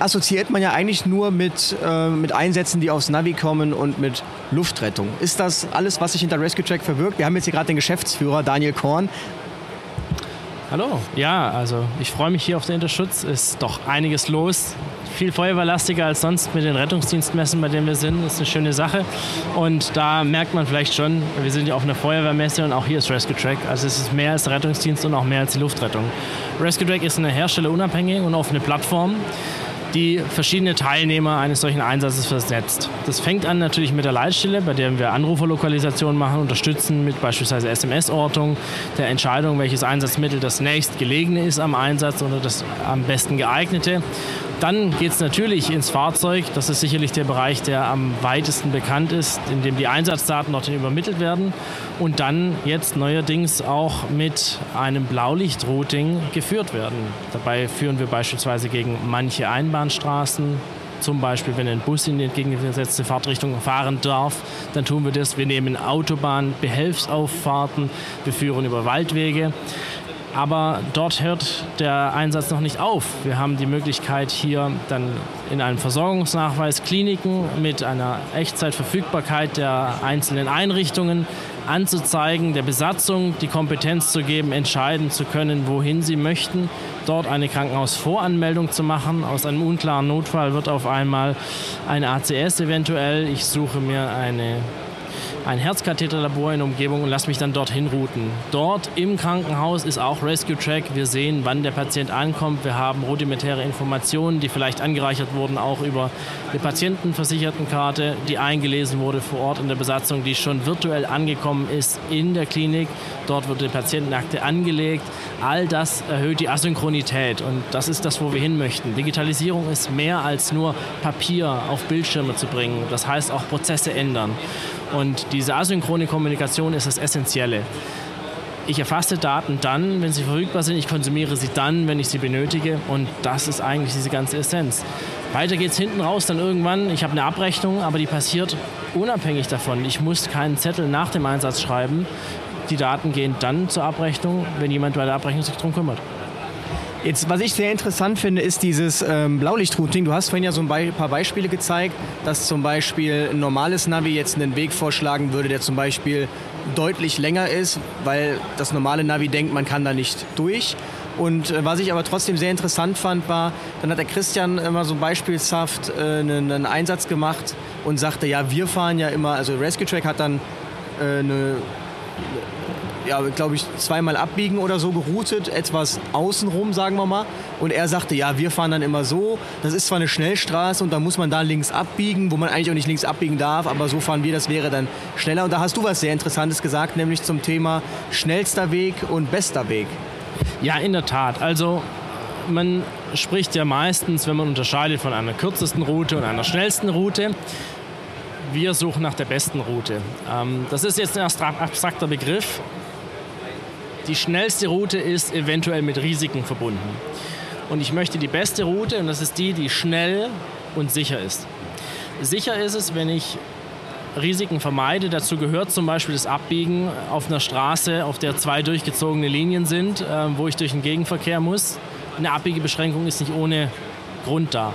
assoziiert man ja eigentlich nur mit, äh, mit Einsätzen, die aufs Navi kommen und mit Luftrettung. Ist das alles, was sich hinter Rescue Track verbirgt? Wir haben jetzt hier gerade den Geschäftsführer Daniel Korn. Hallo. Ja, also ich freue mich hier auf den Interschutz. Ist doch einiges los. Viel feuerwehrlastiger als sonst mit den Rettungsdienstmessen, bei denen wir sind. Das ist eine schöne Sache. Und da merkt man vielleicht schon, wir sind ja auf einer Feuerwehrmesse und auch hier ist Rescue Track. Also es ist mehr als der Rettungsdienst und auch mehr als die Luftrettung. Rescue Track ist eine herstellerunabhängige und offene Plattform die verschiedene Teilnehmer eines solchen Einsatzes versetzt. Das fängt an natürlich mit der Leitstelle, bei der wir Anruferlokalisation machen, unterstützen mit beispielsweise SMS-Ortung, der Entscheidung, welches Einsatzmittel das nächstgelegene ist am Einsatz oder das am besten geeignete. Dann geht es natürlich ins Fahrzeug. Das ist sicherlich der Bereich, der am weitesten bekannt ist, in dem die Einsatzdaten dorthin übermittelt werden. Und dann jetzt neuerdings auch mit einem Blaulichtrouting geführt werden. Dabei führen wir beispielsweise gegen manche Einbahnstraßen, zum Beispiel, wenn ein Bus in die entgegengesetzte Fahrtrichtung fahren darf, dann tun wir das. Wir nehmen Autobahn, Behelfsauffahrten, wir führen über Waldwege. Aber dort hört der Einsatz noch nicht auf. Wir haben die Möglichkeit, hier dann in einem Versorgungsnachweis Kliniken mit einer Echtzeitverfügbarkeit der einzelnen Einrichtungen anzuzeigen, der Besatzung die Kompetenz zu geben, entscheiden zu können, wohin sie möchten, dort eine Krankenhausvoranmeldung zu machen. Aus einem unklaren Notfall wird auf einmal ein ACS eventuell. Ich suche mir eine ein Herzkatheterlabor in der Umgebung und lasse mich dann dorthin routen. Dort im Krankenhaus ist auch Rescue Track. Wir sehen, wann der Patient ankommt. Wir haben rudimentäre Informationen, die vielleicht angereichert wurden, auch über eine Patientenversichertenkarte, die eingelesen wurde vor Ort in der Besatzung, die schon virtuell angekommen ist in der Klinik. Dort wird die Patientenakte angelegt. All das erhöht die Asynchronität und das ist das, wo wir hin möchten. Digitalisierung ist mehr als nur Papier auf Bildschirme zu bringen. Das heißt auch Prozesse ändern. Und diese asynchrone Kommunikation ist das Essentielle. Ich erfasse Daten dann, wenn sie verfügbar sind. Ich konsumiere sie dann, wenn ich sie benötige. Und das ist eigentlich diese ganze Essenz. Weiter geht es hinten raus dann irgendwann. Ich habe eine Abrechnung, aber die passiert unabhängig davon. Ich muss keinen Zettel nach dem Einsatz schreiben. Die Daten gehen dann zur Abrechnung, wenn jemand bei der Abrechnung sich darum kümmert. Jetzt, was ich sehr interessant finde, ist dieses ähm, Blaulichtrouting. Du hast vorhin ja so ein Be paar Beispiele gezeigt, dass zum Beispiel ein normales Navi jetzt einen Weg vorschlagen würde, der zum Beispiel deutlich länger ist, weil das normale Navi denkt, man kann da nicht durch. Und äh, was ich aber trotzdem sehr interessant fand, war, dann hat der Christian immer so beispielshaft äh, einen, einen, Einsatz gemacht und sagte, ja, wir fahren ja immer, also Rescue Track hat dann äh, eine ja, glaube ich, zweimal abbiegen oder so geroutet, etwas außenrum, sagen wir mal. Und er sagte, ja, wir fahren dann immer so. Das ist zwar eine Schnellstraße und da muss man da links abbiegen, wo man eigentlich auch nicht links abbiegen darf, aber so fahren wir, das wäre dann schneller. Und da hast du was sehr Interessantes gesagt, nämlich zum Thema schnellster Weg und bester Weg. Ja, in der Tat. Also man spricht ja meistens, wenn man unterscheidet von einer kürzesten Route und einer schnellsten Route, wir suchen nach der besten Route. Ähm, das ist jetzt ein abstrakter Begriff. Die schnellste Route ist eventuell mit Risiken verbunden. Und ich möchte die beste Route, und das ist die, die schnell und sicher ist. Sicher ist es, wenn ich Risiken vermeide. Dazu gehört zum Beispiel das Abbiegen auf einer Straße, auf der zwei durchgezogene Linien sind, äh, wo ich durch den Gegenverkehr muss. Eine Abbiegebeschränkung ist nicht ohne Grund da.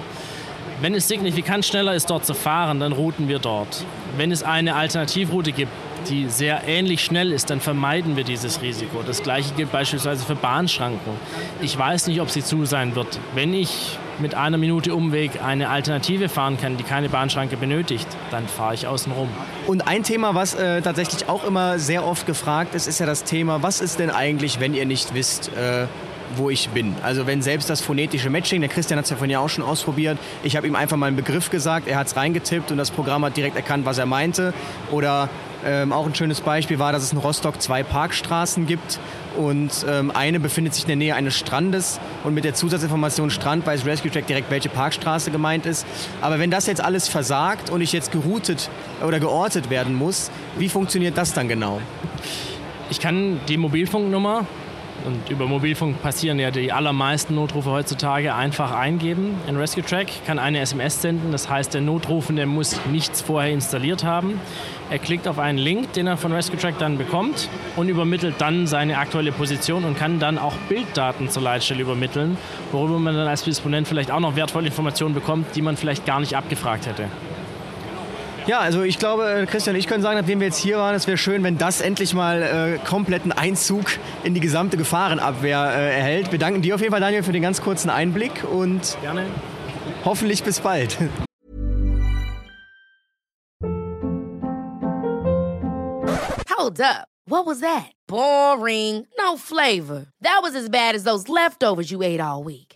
Wenn es signifikant schneller ist, dort zu fahren, dann routen wir dort. Wenn es eine Alternativroute gibt, die sehr ähnlich schnell ist, dann vermeiden wir dieses Risiko. Das gleiche gilt beispielsweise für Bahnschranken. Ich weiß nicht, ob sie zu sein wird. Wenn ich mit einer Minute Umweg eine Alternative fahren kann, die keine Bahnschranke benötigt, dann fahre ich außen rum. Und ein Thema, was äh, tatsächlich auch immer sehr oft gefragt ist, ist ja das Thema, was ist denn eigentlich, wenn ihr nicht wisst, äh, wo ich bin. Also wenn selbst das phonetische Matching, der Christian hat es ja von ja auch schon ausprobiert, ich habe ihm einfach mal einen Begriff gesagt, er hat es reingetippt und das Programm hat direkt erkannt, was er meinte. Oder ähm, auch ein schönes Beispiel war, dass es in Rostock zwei Parkstraßen gibt und ähm, eine befindet sich in der Nähe eines Strandes und mit der Zusatzinformation Strand weiß Rescue Track direkt, welche Parkstraße gemeint ist. Aber wenn das jetzt alles versagt und ich jetzt geroutet oder geortet werden muss, wie funktioniert das dann genau? Ich kann die Mobilfunknummer Und über Mobilfunk passieren ja die allermeisten Notrufe heutzutage einfach eingeben. Ein Rescue Track kann eine SMS senden, das heißt, der Notrufende muss nichts vorher installiert haben. Er klickt auf einen Link, den er von Rescue Track dann bekommt und übermittelt dann seine aktuelle Position und kann dann auch Bilddaten zur Leitstelle übermitteln, worüber man dann als Disponent vielleicht auch noch wertvolle Informationen bekommt, die man vielleicht gar nicht abgefragt hätte. Ja, also ich glaube, äh, Christian, ich könnte sagen, nachdem wir jetzt hier waren, es wäre schön, wenn das endlich mal äh, kompletten Einzug in die gesamte Gefahrenabwehr äh, erhält. Wir danken dir auf jeden Fall, Daniel, für den ganz kurzen Einblick und Gerne. hoffentlich bis bald. Hold up. What was that? Boring. No flavor. That was as bad as those leftovers you ate all week.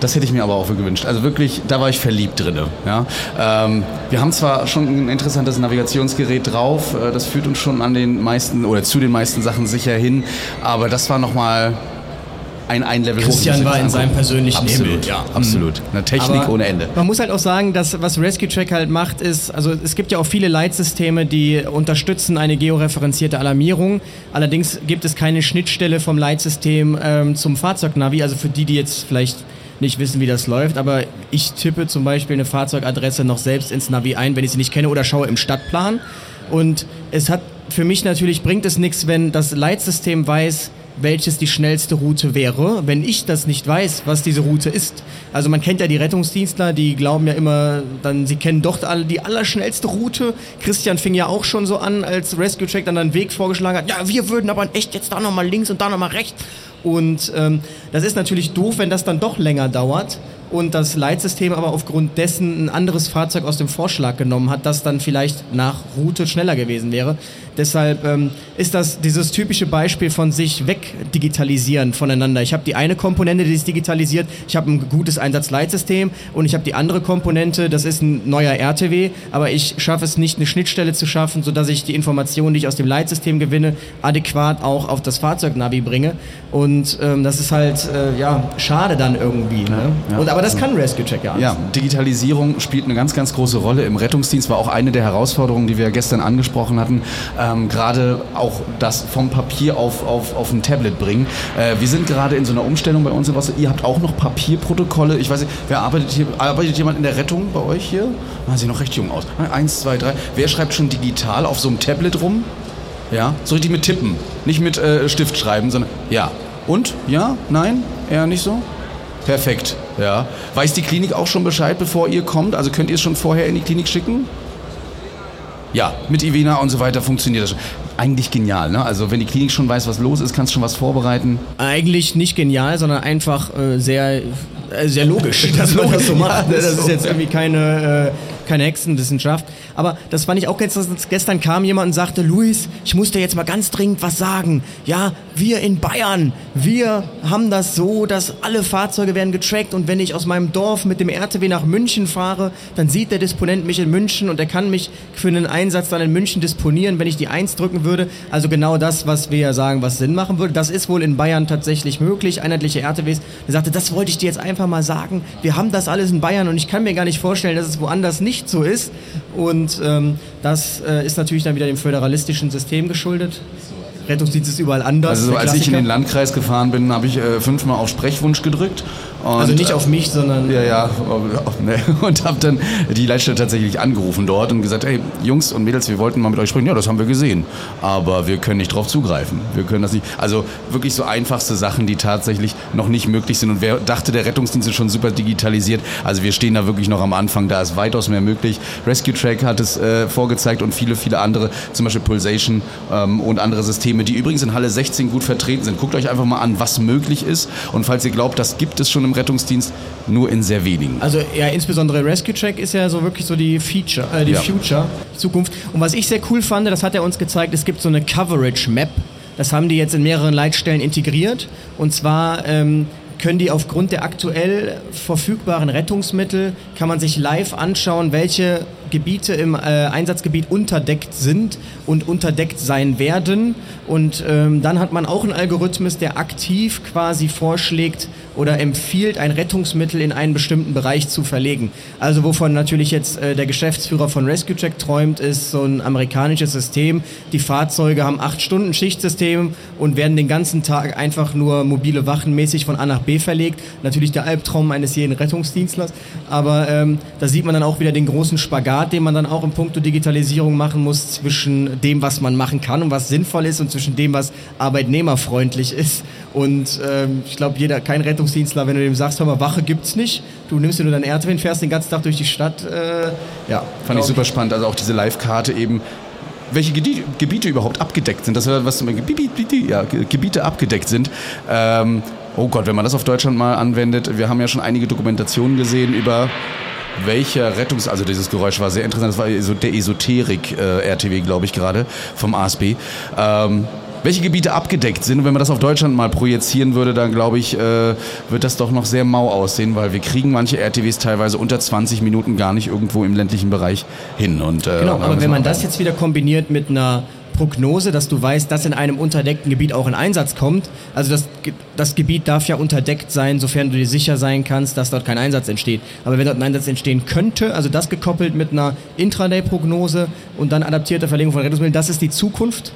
Das hätte ich mir aber auch gewünscht. Also wirklich, da war ich verliebt drin. Ja? Ähm, wir haben zwar schon ein interessantes Navigationsgerät drauf, äh, das führt uns schon an den meisten oder zu den meisten Sachen sicher hin, aber das war nochmal ein, ein Level Christian hoch. war in seinem persönlichen absolut, Himmel, ja. Absolut. Eine Technik Aber ohne Ende. Man muss halt auch sagen, dass was Rescue Track halt macht, ist, also es gibt ja auch viele Leitsysteme, die unterstützen eine georeferenzierte Alarmierung. Allerdings gibt es keine Schnittstelle vom Leitsystem ähm, zum Fahrzeugnavi. Also für die, die jetzt vielleicht nicht wissen, wie das läuft, aber ich tippe zum Beispiel eine Fahrzeugadresse noch selbst ins Navi ein, wenn ich sie nicht kenne, oder schaue im Stadtplan. Und es hat für mich natürlich bringt es nichts, wenn das Leitsystem weiß, welches die schnellste Route wäre, wenn ich das nicht weiß, was diese Route ist. Also man kennt ja die Rettungsdienstler, die glauben ja immer, dann sie kennen doch alle die allerschnellste Route. Christian fing ja auch schon so an, als Rescue Track dann einen Weg vorgeschlagen hat. Ja, wir würden aber echt jetzt da nochmal links und da nochmal rechts. Und ähm, das ist natürlich doof, wenn das dann doch länger dauert und das Leitsystem aber aufgrund dessen ein anderes Fahrzeug aus dem Vorschlag genommen hat, das dann vielleicht nach Route schneller gewesen wäre. Deshalb ähm, ist das dieses typische Beispiel von sich wegdigitalisieren voneinander. Ich habe die eine Komponente, die ist digitalisiert, ich habe ein gutes Einsatzleitsystem und ich habe die andere Komponente, das ist ein neuer RTW, aber ich schaffe es nicht, eine Schnittstelle zu schaffen, sodass ich die Informationen, die ich aus dem Leitsystem gewinne, adäquat auch auf das Fahrzeugnavi bringe. Und ähm, das ist halt äh, ja schade dann irgendwie. Ne? Ja. Und, aber das kann Rescue Check ja. Ja, Digitalisierung spielt eine ganz, ganz große Rolle im Rettungsdienst, war auch eine der Herausforderungen, die wir gestern angesprochen hatten. Ähm, gerade auch das vom Papier auf, auf, auf ein Tablet bringen. Äh, wir sind gerade in so einer Umstellung bei uns in. Ihr habt auch noch Papierprotokolle. Ich weiß nicht, wer arbeitet hier? Arbeitet jemand in der Rettung bei euch hier? Ah, sieht noch recht jung aus. Eins, zwei, drei. Wer schreibt schon digital auf so einem Tablet rum? Ja, so richtig mit Tippen. Nicht mit äh, Stift schreiben, sondern ja. Und? Ja? Nein? Eher nicht so? Perfekt, ja. Weiß die Klinik auch schon Bescheid, bevor ihr kommt? Also könnt ihr es schon vorher in die Klinik schicken? Ja, mit Ivena und so weiter funktioniert das schon. Eigentlich genial, ne? Also wenn die Klinik schon weiß, was los ist, kannst du schon was vorbereiten. Eigentlich nicht genial, sondern einfach äh, sehr, äh, sehr logisch, (laughs) dass man das so macht. Das ist jetzt irgendwie keine, äh, keine Hexenwissenschaft. Aber das fand ich auch gestern. Gestern kam jemand und sagte, Luis, ich muss dir jetzt mal ganz dringend was sagen. Ja, wir in Bayern, wir haben das so, dass alle Fahrzeuge werden getrackt und wenn ich aus meinem Dorf mit dem RTW nach München fahre, dann sieht der Disponent mich in München und er kann mich für einen Einsatz dann in München disponieren, wenn ich die 1 drücken würde. Also genau das, was wir ja sagen, was Sinn machen würde. Das ist wohl in Bayern tatsächlich möglich, einheitliche RTWs. Er sagte, das wollte ich dir jetzt einfach mal sagen. Wir haben das alles in Bayern und ich kann mir gar nicht vorstellen, dass es woanders nicht so ist. Und ähm, das äh, ist natürlich dann wieder dem föderalistischen System geschuldet. Rettungsdienst ist überall anders. Also als ich in den Landkreis gefahren bin, habe ich äh, fünfmal auf Sprechwunsch gedrückt. Und, Also nicht auf mich, sondern Ja, ja. ne. (laughs) Und habe dann die Leitstelle tatsächlich angerufen dort und gesagt, hey, Jungs und Mädels, wir wollten mal mit euch sprechen. Ja, das haben wir gesehen. Aber wir können nicht drauf zugreifen. Wir können das nicht. Also wirklich so einfachste Sachen, die tatsächlich noch nicht möglich sind. Und wer dachte, der Rettungsdienst ist schon super digitalisiert. Also wir stehen da wirklich noch am Anfang. Da ist weitaus mehr möglich. Rescue Track hat es äh, vorgezeigt und viele, viele andere, zum Beispiel Pulsation ähm, und andere Systeme, die übrigens in Halle 16 gut vertreten sind. Guckt euch einfach mal an, was möglich ist. Und falls ihr glaubt, das gibt es schon im Rettungsdienst, nur in sehr wenigen. Also ja, insbesondere Rescue Track ist ja so wirklich so die Feature, äh, die Ja. Future, die Zukunft. Und was ich sehr cool fand, das hat er uns gezeigt, es gibt so eine Coverage Map. Das haben die jetzt in mehreren Leitstellen integriert. Und zwar ähm, können die aufgrund der aktuell verfügbaren Rettungsmittel, kann man sich live anschauen, welche Gebiete im äh, Einsatzgebiet unterdeckt sind und unterdeckt sein werden. Und ähm, dann hat man auch einen Algorithmus, der aktiv quasi vorschlägt oder empfiehlt, ein Rettungsmittel in einen bestimmten Bereich zu verlegen. Also wovon natürlich jetzt äh, der Geschäftsführer von Rescue Check träumt, ist so ein amerikanisches System. Die Fahrzeuge haben acht Stunden Schichtsystem und werden den ganzen Tag einfach nur mobile Wachen mäßig von A nach B verlegt. Natürlich der Albtraum eines jeden Rettungsdienstlers. Aber ähm, da sieht man dann auch wieder den großen Spagat, den man dann auch im Punkto Digitalisierung machen muss zwischen dem, was man machen kann und was sinnvoll ist und zwischen dem, was arbeitnehmerfreundlich ist. Und ähm, ich glaube, jeder, kein Rettungsdienstler, wenn du dem sagst, hör mal, Wache gibt's nicht, du nimmst dir nur dein RTW und fährst den ganzen Tag durch die Stadt, äh, ja. Fand ich super spannend, also auch diese Live-Karte eben welche Gebiete überhaupt abgedeckt sind, das was ja, Gebiete abgedeckt sind. Ähm, oh Gott, wenn man das auf Deutschland mal anwendet, wir haben ja schon einige Dokumentationen gesehen über welcher Rettungs-, also dieses Geräusch war sehr interessant, das war der Esoterik-RTW, äh, glaube ich, gerade vom ASB. Ähm, welche Gebiete abgedeckt sind. Wenn man das auf Deutschland mal projizieren würde, dann glaube ich, äh, wird das doch noch sehr mau aussehen, weil wir kriegen manche RTWs teilweise unter 20 Minuten gar nicht irgendwo im ländlichen Bereich hin. Und, äh, genau, aber wenn man das jetzt wieder kombiniert mit einer Prognose, dass du weißt, dass in einem unterdeckten Gebiet auch ein Einsatz kommt. Also das, das Gebiet darf ja unterdeckt sein, sofern du dir sicher sein kannst, dass dort kein Einsatz entsteht. Aber wenn dort ein Einsatz entstehen könnte, also das gekoppelt mit einer Intraday-Prognose und dann adaptierter Verlegung von Rettungsmitteln, das ist die Zukunft.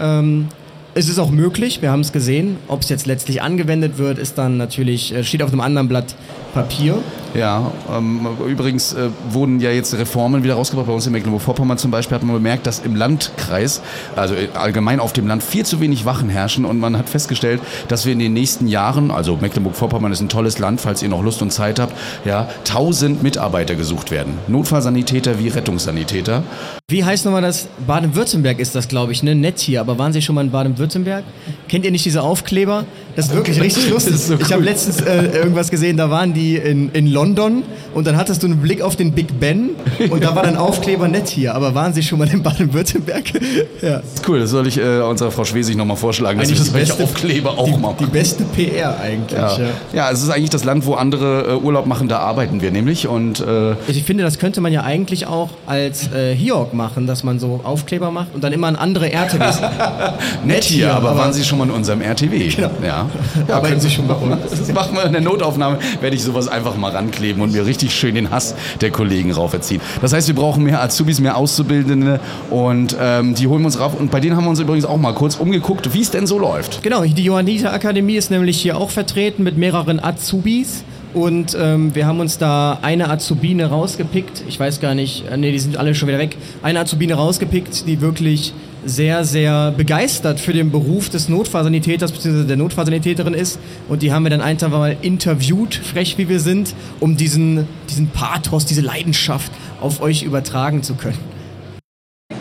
Ähm, es ist auch möglich, wir haben es gesehen. Ob es jetzt letztlich angewendet wird, ist dann natürlich, äh, steht auf einem anderen Blatt Papier. Ja, ähm, übrigens äh, wurden ja jetzt Reformen wieder rausgebracht. Bei uns in Mecklenburg-Vorpommern zum Beispiel hat man bemerkt, dass im Landkreis, also allgemein auf dem Land, viel zu wenig Wachen herrschen. Und man hat festgestellt, dass wir in den nächsten Jahren, also Mecklenburg-Vorpommern ist ein tolles Land, falls ihr noch Lust und Zeit habt, ja, 1000 Mitarbeiter gesucht werden. Notfallsanitäter wie Rettungssanitäter. Wie heißt nochmal das? Baden-Württemberg ist das, glaube ich, ne? Nett hier. Aber waren Sie schon mal in Baden-Württemberg? Kennt ihr nicht diese Aufkleber? Das ist wirklich richtig lustig. So cool. Ich habe letztens äh, irgendwas gesehen, da waren die in, in London und dann hattest du einen Blick auf den Big Ben und da war dann Aufkleber nett hier. Aber waren Sie schon mal in Baden-Württemberg? (laughs) ja. Das ist cool, das soll ich äh, unserer Frau Schwesig nochmal vorschlagen, dass eigentlich wir das Aufkleber auch die, machen. Die beste PR eigentlich. Ja. Ja. ja. es ist eigentlich das Land, wo andere äh, Urlaub machen, da arbeiten wir nämlich. Und, äh ich finde, das könnte man ja eigentlich auch als äh, Hiorg machen, dass man so Aufkleber macht und dann immer an andere RTWs. (laughs) nett hier, aber, aber waren Sie schon mal in unserem RTW? Genau. Ja. Ja Arbeiten Sie schon bei uns? Das machen wir in der Notaufnahme, werde ich sowas einfach mal rankleben und mir richtig schön den Hass der Kollegen rauferziehen. Das heißt, wir brauchen mehr Azubis, mehr Auszubildende und ähm, die holen wir uns rauf. Und bei denen haben wir uns übrigens auch mal kurz umgeguckt, wie es denn so läuft. Genau, die Johanniter Akademie ist nämlich hier auch vertreten mit mehreren Azubis. Und ähm, wir haben uns da eine Azubine rausgepickt. Ich weiß gar nicht, äh, nee, die sind alle schon wieder weg. Eine Azubine rausgepickt, die wirklich sehr, sehr begeistert für den Beruf des Notfallsanitäters bzw. der Notfallsanitäterin ist. Und die haben wir dann einfach mal interviewt, frech wie wir sind, um diesen, diesen Pathos, diese Leidenschaft auf euch übertragen zu können.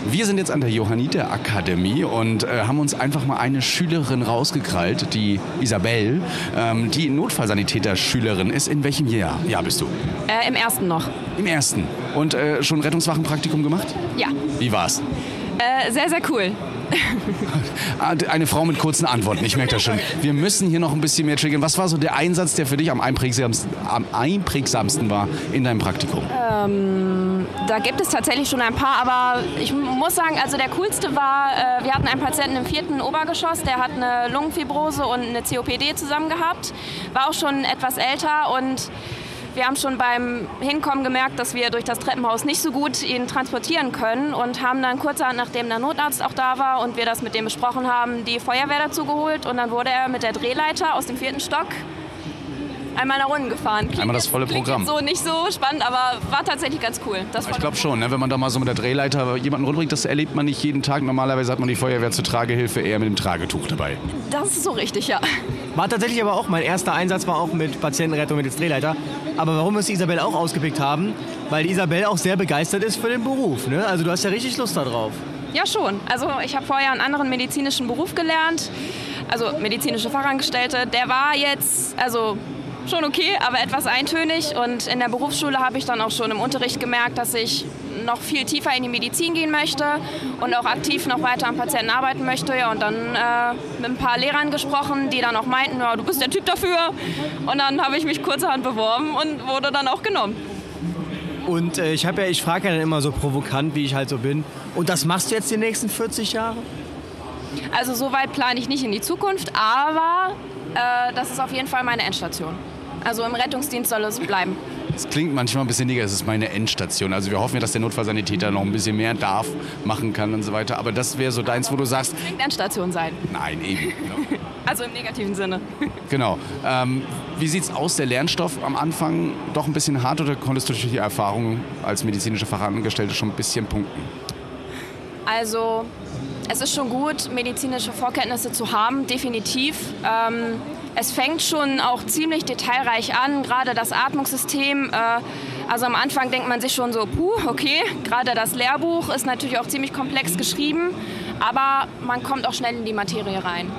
Wir sind jetzt an der Johanniter Akademie und äh, haben uns einfach mal eine Schülerin rausgekrallt, die Isabel, ähm, die Notfallsanitäter-Schülerin ist. In welchem Jahr, Jahr bist du? Äh, Im ersten noch. Im ersten. Und äh, schon Rettungswachenpraktikum gemacht? Ja. Wie war's? Äh, sehr, sehr cool. Ah, eine Frau mit kurzen Antworten, ich merke das schon. Wir müssen hier noch ein bisschen mehr triggern. Was war so der Einsatz, der für dich am einprägsamsten, am einprägsamsten war in deinem Praktikum? Ähm, da gibt es tatsächlich schon ein paar, aber ich muss sagen, also der coolste war, äh, wir hatten einen Patienten im vierten Obergeschoss, der hat eine Lungenfibrose und eine COPD zusammen gehabt, war auch schon etwas älter und wir haben schon beim Hinkommen gemerkt, dass wir durch das Treppenhaus nicht so gut ihn transportieren können und haben dann kurzerhand, nachdem der Notarzt auch da war und wir das mit dem besprochen haben, die Feuerwehr dazu geholt. Und dann wurde er mit der Drehleiter aus dem vierten Stock einmal nach unten gefahren. Klingt einmal das volle Programm. So nicht so spannend, aber war tatsächlich ganz cool. ich glaube schon, ne? wenn man da mal so mit der Drehleiter jemanden runterbringt, das erlebt man nicht jeden Tag. Normalerweise hat man die Feuerwehr zur Tragehilfe eher mit dem Tragetuch dabei. Das ist so richtig, ja. War tatsächlich aber auch, mein erster Einsatz war auch mit Patientenrettung mit der Drehleiter. Aber warum wir es Isabel auch ausgepickt haben? Weil Isabel auch sehr begeistert ist für den Beruf. Ne? Also du hast ja richtig Lust darauf. Ja, schon. Also ich habe vorher einen anderen medizinischen Beruf gelernt, also medizinische Fachangestellte. Der war jetzt, also schon okay, aber etwas eintönig. Und in der Berufsschule habe ich dann auch schon im Unterricht gemerkt, dass ich noch viel tiefer in die Medizin gehen möchte und auch aktiv noch weiter am Patienten arbeiten möchte. Ja, und dann äh, mit ein paar Lehrern gesprochen, die dann auch meinten, ja, du bist der Typ dafür. Und dann habe ich mich kurzerhand beworben und wurde dann auch genommen. Und äh, ich habe ja, ich frage ja dann immer so provokant, wie ich halt so bin. Und das machst du jetzt die nächsten 40 Jahre? Also so weit plane ich nicht in die Zukunft, aber äh, das ist auf jeden Fall meine Endstation. Also im Rettungsdienst soll es bleiben. Es klingt manchmal ein bisschen negativ, es ist meine Endstation. Also wir hoffen ja, dass der Notfallsanitäter noch ein bisschen mehr darf, machen kann und so weiter. Aber das wäre so deins, wo du sagst... Klingt Endstation sein. Nein, eben. Genau. (laughs) also im negativen Sinne. genau. Ähm, wie sieht es aus, der Lernstoff am Anfang doch ein bisschen hart oder konntest du durch die Erfahrung als medizinische Fachangestellte schon ein bisschen punkten? Also es ist schon gut, medizinische Vorkenntnisse zu haben, definitiv. Ähm, es fängt schon auch ziemlich detailreich an, gerade das Atmungssystem. Äh, also am Anfang denkt man sich schon so, puh, okay, gerade das Lehrbuch ist natürlich auch ziemlich komplex geschrieben, aber man kommt auch schnell in die Materie rein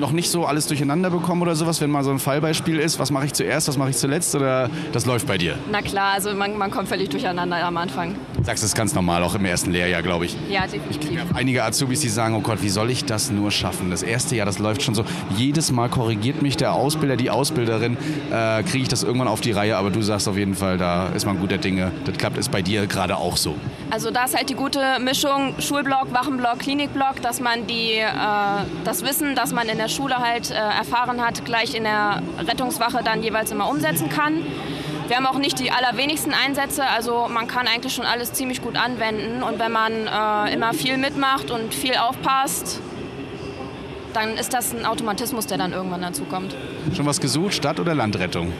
noch nicht so alles durcheinander bekommen oder sowas, wenn mal so ein Fallbeispiel ist? Was mache ich zuerst, was mache ich zuletzt oder das läuft bei dir? Na klar, also man, man kommt völlig durcheinander am Anfang. Sagst du, das ist ganz normal, auch im ersten Lehrjahr, glaube ich. Ja, definitiv. Ich einige Azubis, die sagen, oh Gott, wie soll ich das nur schaffen? Das erste Jahr, das läuft schon so. Jedes Mal korrigiert mich der Ausbilder, die Ausbilderin, äh, kriege ich das irgendwann auf die Reihe, aber du sagst auf jeden Fall, da ist man guter Dinge. Das klappt, ist bei dir gerade auch so. Also da ist halt die gute Mischung Schulblock, Wachenblock, Klinikblock, dass man die, äh, das Wissen, das man in der Schule halt äh, erfahren hat, gleich in der Rettungswache dann jeweils immer umsetzen kann. Wir haben auch nicht die allerwenigsten Einsätze, also man kann eigentlich schon alles ziemlich gut anwenden. Und wenn man äh, immer viel mitmacht und viel aufpasst, dann ist das ein Automatismus, der dann irgendwann dazu kommt. Schon was gesucht, Stadt- oder Landrettung?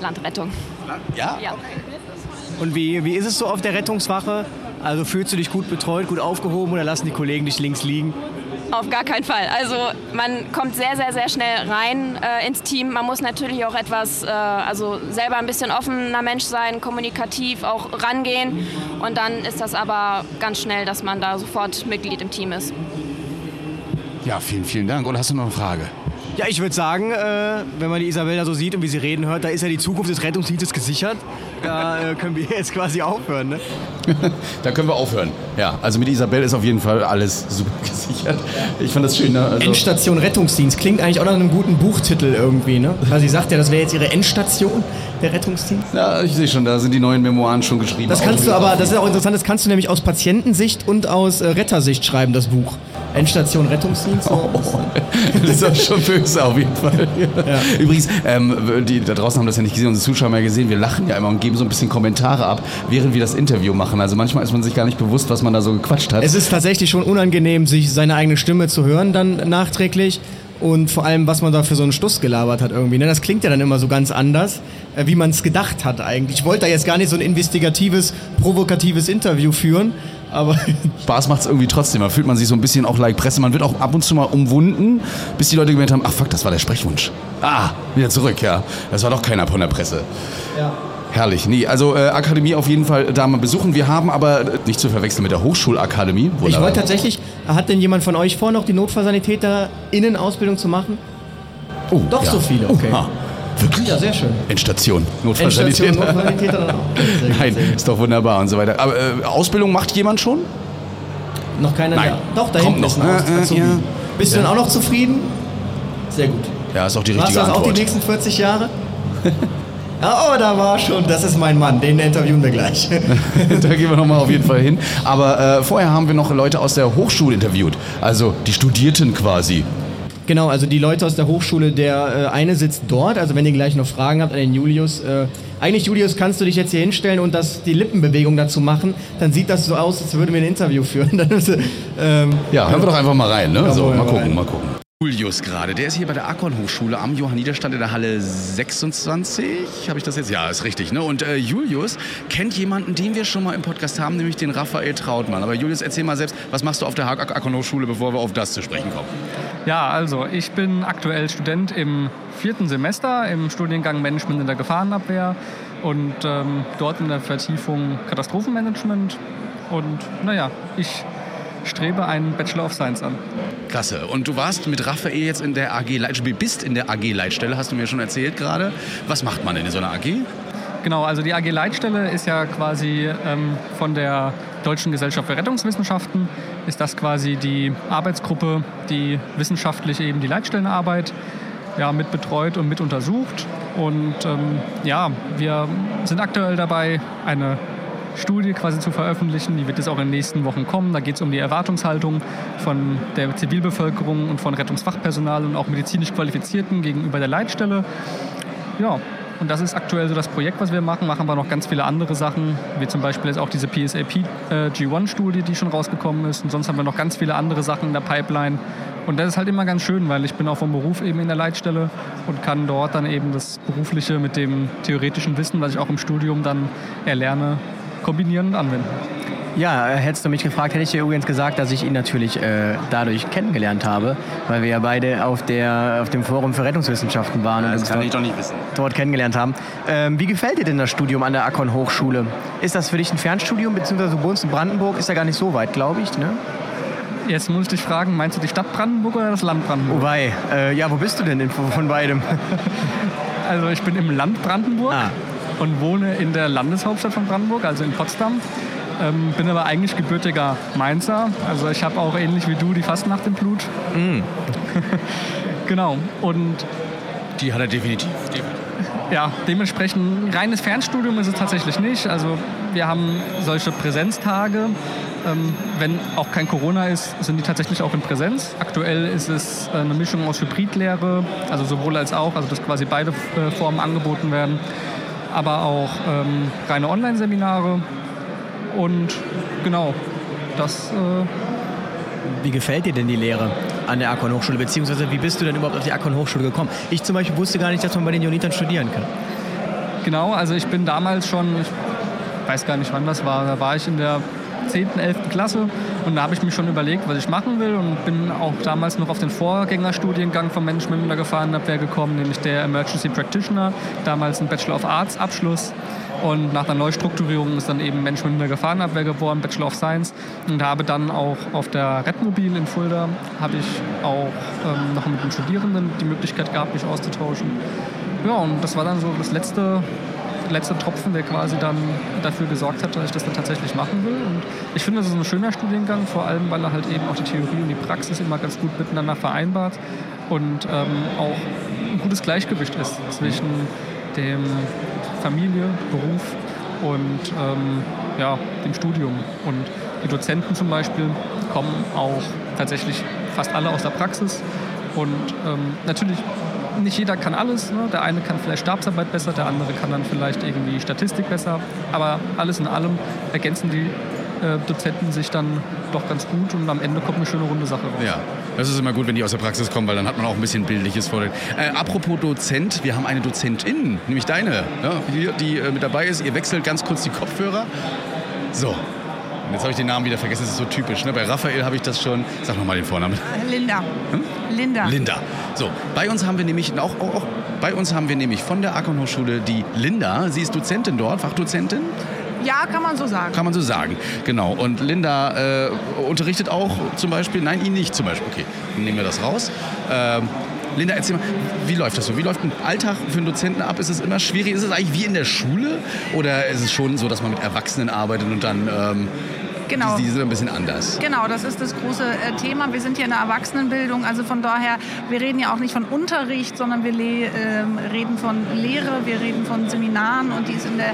Landrettung. Ja? Ja. Und wie, wie ist es so auf der Rettungswache? Also fühlst du dich gut betreut, gut aufgehoben oder lassen die Kollegen dich links liegen? Auf gar keinen Fall. Also man kommt sehr, sehr, sehr schnell rein äh, ins Team. Man muss natürlich auch etwas, äh, also selber ein bisschen offener Mensch sein, kommunikativ auch rangehen. Und dann ist das aber ganz schnell, dass man da sofort Mitglied im Team ist. Ja, vielen, vielen Dank. Oder hast du noch eine Frage? Ja, ich würde sagen, äh, wenn man die Isabella so sieht und wie sie reden hört, da ist ja die Zukunft des Rettungsdienstes gesichert. Da äh, können wir jetzt quasi aufhören. Ne? (laughs) da können wir aufhören. Ja, also mit Isabel ist auf jeden Fall alles super gesichert. Ich fand das schön. Ne? Also Endstation Rettungsdienst klingt eigentlich auch nach einem guten Buchtitel irgendwie. Ne? Weil sie sagt ja, das wäre jetzt ihre Endstation, der Rettungsdienst. Ja, ich sehe schon, da sind die neuen Memoiren schon geschrieben. Das kannst du aber, das ist auch interessant, das kannst du nämlich aus Patientensicht und aus äh, Rettersicht schreiben, das Buch. Endstation Rettungsdienst. Oh, das ist schon böse auf jeden Fall. Ja. Übrigens, ähm, die da draußen haben das ja nicht gesehen, unsere Zuschauer haben ja gesehen, wir lachen ja immer und geben so ein bisschen Kommentare ab, während wir das Interview machen. Also manchmal ist man sich gar nicht bewusst, was man da so gequatscht hat. Es ist tatsächlich schon unangenehm, sich seine eigene Stimme zu hören dann nachträglich und vor allem, was man da für so einen Stuss gelabert hat irgendwie. Ne? Das klingt ja dann immer so ganz anders, äh, wie man es gedacht hat eigentlich. Ich wollte da jetzt gar nicht so ein investigatives, provokatives Interview führen, aber Spaß macht es irgendwie trotzdem. Da fühlt man sich so ein bisschen auch like Presse. Man wird auch ab und zu mal umwunden, bis die Leute gemerkt haben, ach fuck, das war der Sprechwunsch. Ah, wieder zurück, ja. Das war doch keiner von der Presse. Ja. Herrlich. Nee, also äh, Akademie auf jeden Fall da mal besuchen. Wir haben aber äh, nicht zu verwechseln mit der Hochschulakademie. Ich wollte tatsächlich, hat denn jemand von euch vor, noch die Notfallsanitäter-Innenausbildung zu machen? Oh, Doch ja. so viele, okay. Oh. Wirklich? Ja, sehr schön. Endstation. Endstation, Notfallsanitäter. Notfallsanitäter dann auch. (laughs) Sehr Nein, gut. ist doch wunderbar und so weiter. Aber äh, Ausbildung macht jemand schon? Noch keiner Nein. da. Doch, da Kommt hinten noch. Äh, äh, ja. Bist du Ja. dann auch noch zufrieden? Sehr gut. Ja, ist auch die richtige du das auch die nächsten 40 Jahre? (laughs) Ja, oh, da war schon, das ist mein Mann, den interviewen wir gleich. (laughs) da gehen wir nochmal auf jeden Fall hin. Aber äh, vorher haben wir noch Leute aus der Hochschule interviewt. Also die Studierten quasi. Genau, also die Leute aus der Hochschule, der äh, eine sitzt dort, also wenn ihr gleich noch Fragen habt an den Julius, äh, eigentlich Julius, kannst du dich jetzt hier hinstellen und das, die Lippenbewegung dazu machen, dann sieht das so aus, als würden wir ein Interview führen. (laughs) Dann ist, ähm, Ja, hören wir doch einfach mal rein. Ne? So, mal gucken, rein. mal gucken. Julius gerade, der ist hier bei der Akon Hochschule am Johanniterstand in der Halle 26. Habe ich das jetzt? Ja, ist richtig. Ne? Und äh, Julius kennt jemanden, den wir schon mal im Podcast haben, nämlich den Raphael Trautmann. Aber Julius, erzähl mal selbst, was machst du auf der Ak- Akon Hochschule, bevor wir auf das zu sprechen kommen? Ja, also ich bin aktuell Student im vierten Semester im Studiengang Management in der Gefahrenabwehr und ähm, dort in der Vertiefung Katastrophenmanagement. Und naja, ich strebe einen Bachelor of Science an. Klasse. Und du warst mit Raphael jetzt in der AG, Leit- du bist in der AG Leitstelle, hast du mir schon erzählt gerade. Was macht man denn in so einer AG? Genau, also die AG Leitstelle ist ja quasi ähm, von der Deutschen Gesellschaft für Rettungswissenschaften, ist das quasi die Arbeitsgruppe, die wissenschaftlich eben die Leitstellenarbeit ja, mit betreut und mit untersucht. Und ähm, ja, wir sind aktuell dabei, eine Studie quasi zu veröffentlichen. Die wird jetzt auch in den nächsten Wochen kommen. Da geht es um die Erwartungshaltung von der Zivilbevölkerung und von Rettungsfachpersonal und auch medizinisch Qualifizierten gegenüber der Leitstelle. Ja, und das ist aktuell so das Projekt, was wir machen. Machen aber noch ganz viele andere Sachen, wie zum Beispiel jetzt auch diese PSAP äh, G1-Studie, die schon rausgekommen ist. Und sonst haben wir noch ganz viele andere Sachen in der Pipeline. Und das ist halt immer ganz schön, weil ich bin auch vom Beruf eben in der Leitstelle und kann dort dann eben das Berufliche mit dem theoretischen Wissen, was ich auch im Studium dann erlerne, kombinieren und anwenden. Ja, hättest du mich gefragt, hätte ich dir übrigens gesagt, dass ich ihn natürlich äh, dadurch kennengelernt habe, weil wir ja beide auf, der, auf dem Forum für Rettungswissenschaften waren. Ja, und das uns kann dort, ich doch nicht wissen. Dort kennengelernt haben. Ähm, wie gefällt dir denn das Studium an der Akon Hochschule? Ist das für dich ein Fernstudium, beziehungsweise du wohnst in Brandenburg, ist ja gar nicht so weit, glaube ich, ne? Jetzt muss ich dich fragen, meinst du die Stadt Brandenburg oder das Land Brandenburg? Wobei, äh, ja, wo bist du denn in, von beidem? (laughs) Also ich bin im Land Brandenburg Ah. Und wohne in der Landeshauptstadt von Brandenburg, also in Potsdam. Ähm, bin aber eigentlich gebürtiger Mainzer. Also ich habe auch ähnlich wie du die Fastnacht im Blut. (laughs) genau. Und Die hat er definitiv. ja, dementsprechend reines Fernstudium ist es tatsächlich nicht. Also wir haben solche Präsenztage. Ähm, wenn auch kein Corona ist, sind die tatsächlich auch in Präsenz. Aktuell ist es äh, eine Mischung aus Hybridlehre, also sowohl als auch, also dass quasi beide äh, Formen angeboten werden, aber auch ähm, reine Online-Seminare. Und genau, das äh, Wie gefällt dir denn die Lehre an der Akon Hochschule, beziehungsweise wie bist du denn überhaupt auf die Akon Hochschule gekommen? Ich zum Beispiel wusste gar nicht, dass man bei den Jonitern studieren kann. Genau, also ich bin damals schon, ich weiß gar nicht wann das war, da war ich in der 10., 11. Klasse und da habe ich mich schon überlegt, was ich machen will und bin auch damals noch auf den Vorgängerstudiengang vom Management der Gefahrenabwehr gekommen, nämlich der Emergency Practitioner, damals ein Bachelor of Arts Abschluss. Und nach der Neustrukturierung ist dann eben Management der Gefahrenabwehr geworden, Bachelor of Science. Und habe dann auch auf der Redmobil in Fulda, habe ich auch ähm, noch mit den Studierenden die Möglichkeit gehabt, mich auszutauschen. Ja, und das war dann so das letzte, letzte Tropfen, der quasi dann dafür gesorgt hat, dass ich das dann tatsächlich machen will. Und ich finde, das ist ein schöner Studiengang, vor allem, weil er halt eben auch die Theorie und die Praxis immer ganz gut miteinander vereinbart und ähm, auch ein gutes Gleichgewicht ist zwischen dem Familie, Beruf und ähm, ja, dem Studium. Und die Dozenten zum Beispiel kommen auch tatsächlich fast alle aus der Praxis. Und ähm, natürlich, nicht jeder kann alles. Ne? Der eine kann vielleicht Stabsarbeit besser, der andere kann dann vielleicht irgendwie Statistik besser. Aber alles in allem ergänzen die äh, Dozenten sich dann doch ganz gut und am Ende kommt eine schöne runde Sache raus. Ja, das ist immer gut, wenn die aus der Praxis kommen, weil dann hat man auch ein bisschen Bildliches vor. den- Äh, apropos Dozent, wir haben eine Dozentin, nämlich deine, ja, hier, die äh, mit dabei ist. Ihr wechselt ganz kurz die Kopfhörer. So. Jetzt habe ich den Namen wieder vergessen, das ist so typisch. Ne? Bei Raphael habe ich das schon. Sag nochmal den Vornamen. Linda. Linda. Linda. So, bei uns haben wir nämlich auch, auch, auch bei uns haben wir nämlich von der Akon Hochschule die Linda. Sie ist Dozentin dort, Fachdozentin. Ja, kann man so sagen. Kann man so sagen, genau. Und Linda äh, unterrichtet auch zum Beispiel, nein, ihn nicht zum Beispiel. Okay, dann nehmen wir das raus. Ähm, Linda, erzähl mal, wie läuft das so? Wie läuft ein Alltag für einen Dozenten ab? Ist es immer schwierig? Ist es eigentlich wie in der Schule? Oder ist es schon so, dass man mit Erwachsenen arbeitet und dann, ähm, Genau. die, die sind ein bisschen anders? Genau, das ist das große äh, Thema. Wir sind hier in der Erwachsenenbildung, also von daher, wir reden ja auch nicht von Unterricht, sondern wir le ähm, reden von Lehre, wir reden von Seminaren und die ist in der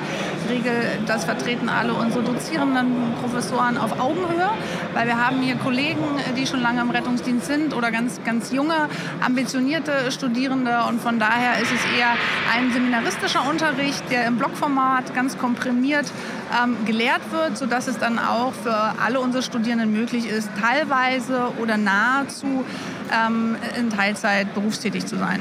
Regel, das vertreten alle unsere dozierenden Professoren auf Augenhöhe, weil wir haben hier Kollegen, äh, die schon lange im Rettungsdienst sind oder ganz, ganz junge, ambitionierte Studierende und von daher ist es eher ein seminaristischer Unterricht, der im Blockformat ganz komprimiert ähm, gelehrt wird, sodass es dann auch für alle unsere Studierenden möglich ist, teilweise oder nahezu ähm, in Teilzeit berufstätig zu sein.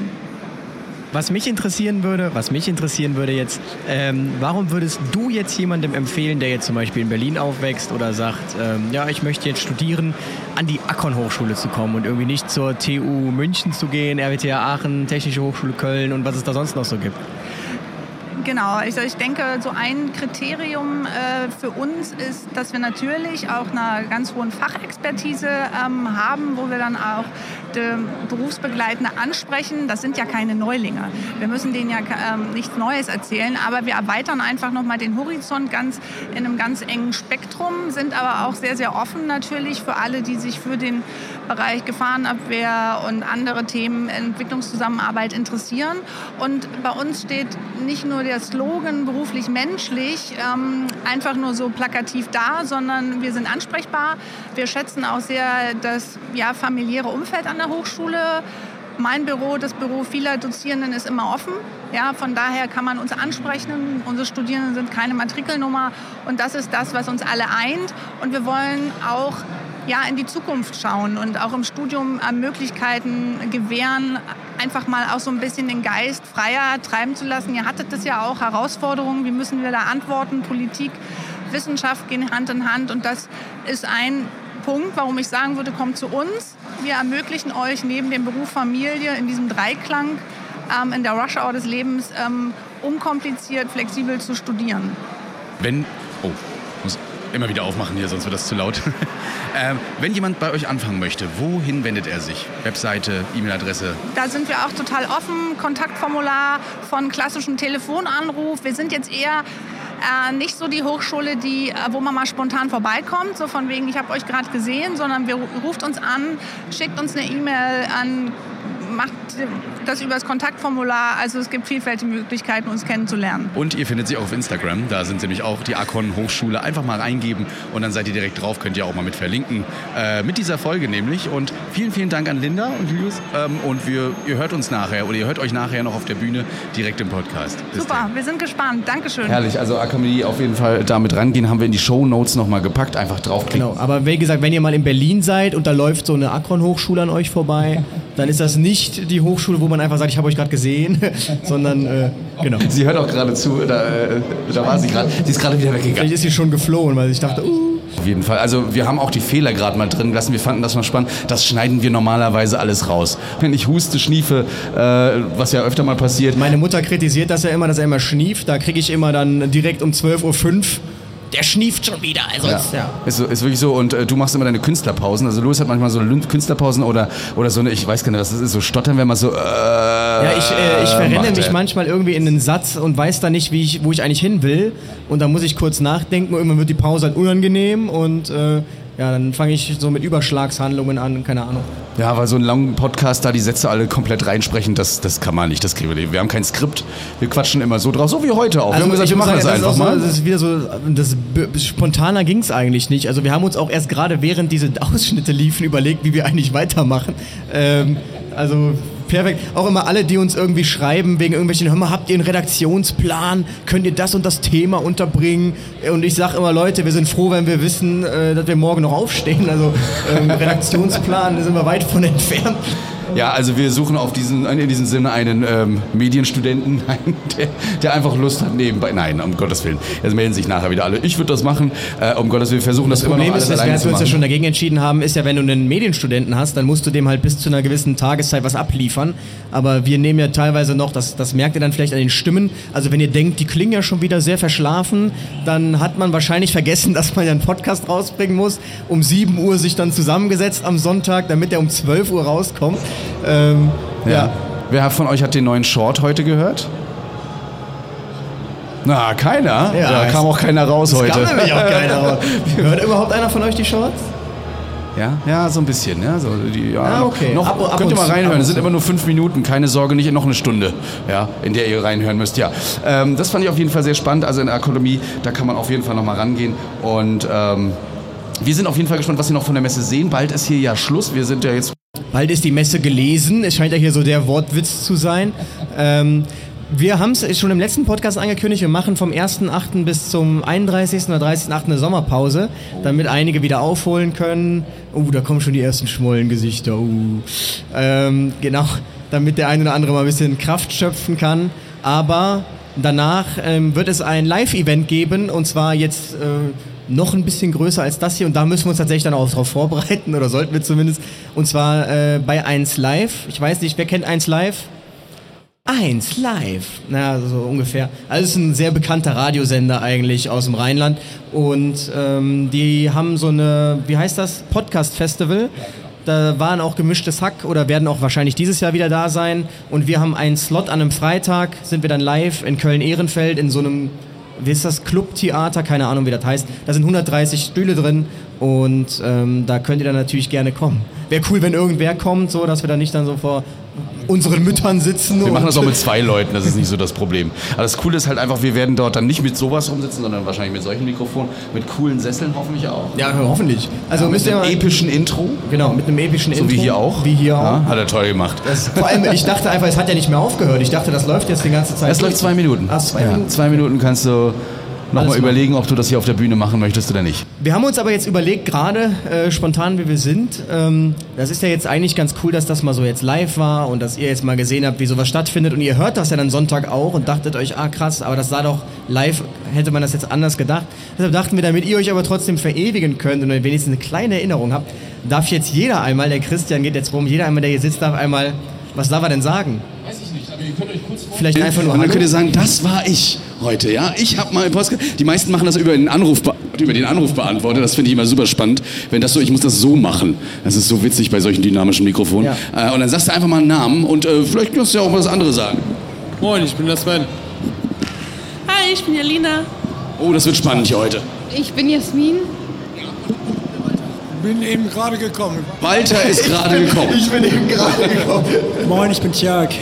Was mich interessieren würde, was mich interessieren würde jetzt, ähm, warum würdest du jetzt jemandem empfehlen, der jetzt zum Beispiel in Berlin aufwächst oder sagt, ähm, ja, ich möchte jetzt studieren, an die Akkon Hochschule zu kommen und irgendwie nicht zur TU München zu gehen, RWTH Aachen, Technische Hochschule Köln und was es da sonst noch so gibt? Genau, also ich denke, so ein Kriterium äh, für uns ist, dass wir natürlich auch eine ganz hohe Fachexpertise ähm, haben, wo wir dann auch Berufsbegleitende ansprechen. Das sind ja keine Neulinge. Wir müssen denen ja ähm, nichts Neues erzählen, aber wir erweitern einfach nochmal den Horizont ganz in einem ganz engen Spektrum, sind aber auch sehr, sehr offen natürlich für alle, die sich für den Bereich Gefahrenabwehr und andere Themen Entwicklungszusammenarbeit interessieren. Und bei uns steht nicht nur der Slogan beruflich menschlich ähm, einfach nur so plakativ da, sondern wir sind ansprechbar. Wir schätzen auch sehr das ja, familiäre Umfeld an der Hochschule. Mein Büro, das Büro vieler Dozierenden ist immer offen. Ja, von daher kann man uns ansprechen. Unsere Studierenden sind keine Matrikelnummer und das ist das, was uns alle eint. Und wir wollen auch ja, in die Zukunft schauen und auch im Studium äh, Möglichkeiten gewähren, einfach mal auch so ein bisschen den Geist freier treiben zu lassen. Ihr hattet das ja auch, Herausforderungen, wie müssen wir da antworten? Politik, Wissenschaft gehen Hand in Hand und das ist ein Punkt, warum ich sagen würde, kommt zu uns. Wir ermöglichen euch neben dem Beruf Familie in diesem Dreiklang ähm, in der Rush Hour des Lebens ähm, unkompliziert, flexibel zu studieren. Wenn, oh, immer wieder aufmachen hier, sonst wird das zu laut. (laughs) ähm, wenn jemand bei euch anfangen möchte, wohin wendet er sich? Webseite, E-Mail-Adresse? Da sind wir auch total offen. Kontaktformular von klassischem Telefonanruf. Wir sind jetzt eher äh, nicht so die Hochschule, die, äh, wo man mal spontan vorbeikommt, so von wegen, ich habe euch gerade gesehen, sondern wir ruft uns an, schickt uns eine E-Mail an, macht das über das Kontaktformular. Also es gibt vielfältige Möglichkeiten, uns kennenzulernen. Und ihr findet sie auch auf Instagram. Da sind sie nämlich auch die Akon Hochschule. Einfach mal reingeben und dann seid ihr direkt drauf. Könnt ihr auch mal mit verlinken. Äh, mit dieser Folge nämlich. Und vielen, vielen Dank an Linda und Julius. Ähm, und wir, ihr hört uns nachher oder ihr hört euch nachher noch auf der Bühne direkt im Podcast. Bis Super, dann. wir sind gespannt. Dankeschön. Herrlich. Also Akademie auf jeden Fall damit rangehen. Haben wir in die Show Notes nochmal gepackt. Einfach draufklicken. Genau. Aber wie gesagt, wenn ihr mal in Berlin seid und da läuft so eine Akron Hochschule an euch vorbei, (laughs) dann ist das nicht die Hochschule, wo man einfach sagt, ich habe euch gerade gesehen, (laughs) sondern äh, genau. Sie hört auch gerade zu, da, äh, da war sie gerade. Sie ist gerade wieder weggegangen. Vielleicht ist sie schon geflohen, weil ich dachte, uh. Auf jeden Fall. Also wir haben auch die Fehler gerade mal drin gelassen. Wir fanden das mal spannend. Das schneiden wir normalerweise alles raus. Wenn ich huste, schniefe, äh, was ja öfter mal passiert. Meine Mutter kritisiert das ja immer, dass er immer schnieft. Da kriege ich immer dann direkt um 12.05 Uhr der schnieft schon wieder. Also ja. Ist, ja. Ist, ist, wirklich so. Und äh, du machst immer deine Künstlerpausen. Also Louis hat manchmal so Künstlerpausen oder, oder so eine, ich weiß gar nicht, was das ist, so stottern, wenn man so. Äh, ja, ich, äh, ich verrenne macht, mich ey. manchmal irgendwie in einen Satz und weiß dann nicht, wie ich, wo ich eigentlich hin will. Und dann muss ich kurz nachdenken und irgendwann wird die Pause halt unangenehm und äh, ja, dann fange ich so mit Überschlagshandlungen an, keine Ahnung. Ja, weil so einen langen Podcast da die Sätze alle komplett reinsprechen, das, das kann man nicht, das kriegen wir nicht. Wir haben kein Skript, wir quatschen immer so drauf, so wie heute auch. Also wir haben gesagt, wir machen das einfach mal. So, das ist wieder so, das, spontaner ging es eigentlich nicht. Also wir haben uns auch erst gerade während diese Ausschnitte liefen überlegt, wie wir eigentlich weitermachen. Ähm, also perfekt. Auch immer alle, die uns irgendwie schreiben, wegen irgendwelchen, hör mal, habt ihr einen Redaktionsplan? Könnt ihr das und das Thema unterbringen? Und ich sage immer, Leute, wir sind froh, wenn wir wissen, äh, dass wir morgen noch aufstehen. Also ähm, Redaktionsplan, da sind wir weit von entfernt. Ja, also wir suchen auf diesen, in diesem Sinne einen ähm, Medienstudenten, (laughs) der, der, einfach Lust hat nebenbei. Nein, um Gottes Willen. Jetzt melden sich nachher wieder alle. Ich würde das machen. Äh, um Gottes Willen versuchen das, das immer noch alles ist, alleine zu machen. wir uns ja schon dagegen entschieden haben, ist ja, wenn du einen Medienstudenten hast, dann musst du dem halt bis zu einer gewissen Tageszeit was abliefern. Aber wir nehmen ja teilweise noch, das, das merkt ihr dann vielleicht an den Stimmen. Also wenn ihr denkt, die klingen ja schon wieder sehr verschlafen, dann hat man wahrscheinlich vergessen, (laughs) dass man ja einen Podcast rausbringen muss. Um 7 Uhr sich dann zusammengesetzt am Sonntag, damit er um 12 Uhr rauskommt. Ähm, ja. ja. Wer von euch hat den neuen Short heute gehört? Na, keiner. Ja, da kam auch keiner raus heute. Kam nämlich auch keiner raus. (laughs) Hört überhaupt einer von euch die Shorts? Ja, ja, so ein bisschen. Ja, so die, ja, ah, okay. Noch, ab, ab könnt ihr mal reinhören. Es sind immer nur fünf Minuten. Keine Sorge, nicht noch eine Stunde, ja, in der ihr reinhören müsst. Ja, ähm, das fand ich auf jeden Fall sehr spannend. Also in der Akademie, da kann man auf jeden Fall noch mal rangehen. Und ähm, wir sind auf jeden Fall gespannt, was wir noch von der Messe sehen. Bald ist hier ja Schluss. Wir sind ja jetzt Bald ist die Messe gelesen. Es scheint ja hier so der Wortwitz zu sein. Ähm, wir haben es schon im letzten Podcast angekündigt, wir machen vom 1.8. bis zum 31. oder 30.8. eine Sommerpause, damit einige wieder aufholen können. Oh, da kommen schon die ersten Schmollengesichter. Uh. Ähm, genau, damit der eine oder andere mal ein bisschen Kraft schöpfen kann. Aber danach ähm, wird es ein Live-Event geben und zwar jetzt... Äh, noch ein bisschen größer als das hier und da müssen wir uns tatsächlich dann auch darauf vorbereiten oder sollten wir zumindest. Und zwar äh, bei 1 Live. Ich weiß nicht, wer kennt 1 Live? 1 live. Na, so ungefähr. Also es ist ein sehr bekannter Radiosender eigentlich aus dem Rheinland. Und ähm, die haben so eine, wie heißt das? Podcast-Festival. Da waren auch gemischtes Hack oder werden auch wahrscheinlich dieses Jahr wieder da sein. Und wir haben einen Slot an einem Freitag, sind wir dann live in Köln-Ehrenfeld in so einem, wie ist das, Clubtheater, keine Ahnung, wie das heißt. Da sind 130 Stühle drin und ähm, da könnt ihr dann natürlich gerne kommen. Wäre cool, wenn irgendwer kommt, so dass wir dann nicht dann so vor unseren Müttern sitzen. Wir machen das auch mit (laughs) zwei Leuten, das ist nicht so das Problem. Aber das Coole ist halt einfach, wir werden dort dann nicht mit sowas rumsitzen, sondern wahrscheinlich mit solchen Mikrofonen, mit coolen Sesseln hoffentlich auch. Ja, hoffentlich. Also ja, mit einem mal- epischen Intro. Genau, mit einem epischen So Intro. wie hier auch. Wie hier auch. Ja, hat er toll gemacht. Das, vor allem, ich dachte einfach, es hat ja nicht mehr aufgehört. Ich dachte, das läuft jetzt die ganze Zeit. Es läuft zwei Minuten. Ach, zwei ja, Minuten. Zwei Minuten kannst du nochmal überlegen, ob du das hier auf der Bühne machen möchtest oder nicht. Wir haben uns aber jetzt überlegt, gerade äh, spontan wie wir sind, ähm, das ist ja jetzt eigentlich ganz cool, dass das mal so jetzt live war und dass ihr jetzt mal gesehen habt, wie sowas stattfindet und ihr hört das ja dann Sonntag auch und dachtet euch, ah krass, aber das sah doch live, hätte man das jetzt anders gedacht. Deshalb dachten wir, damit ihr euch aber trotzdem verewigen könnt und wenigstens eine kleine Erinnerung habt, darf jetzt jeder einmal, der Christian geht jetzt rum, jeder einmal, der hier sitzt, darf einmal, was darf er denn sagen? Weiß ich nicht, aber ihr könnt euch kurz Vielleicht einfach nur Und dann Hallo? könnt ihr sagen, das war ich heute, ja? Ich habe mal Post. Die meisten machen das über den Anruf, über den Anrufbeantworter. Das finde ich immer super spannend. Wenn das so, ich muss das so machen. Das ist so witzig bei solchen dynamischen Mikrofonen. Äh, und dann sagst du einfach mal einen Namen und äh, vielleicht kannst du ja auch mal das andere sagen. Moin, ich bin der Sven. Hi, ich bin Jelina. Oh, das wird spannend hier heute. Ich bin Jasmin. Bin eben gerade gekommen. Walter ist gerade gekommen. Ich bin eben gerade gekommen. Moin, ich bin Tjag.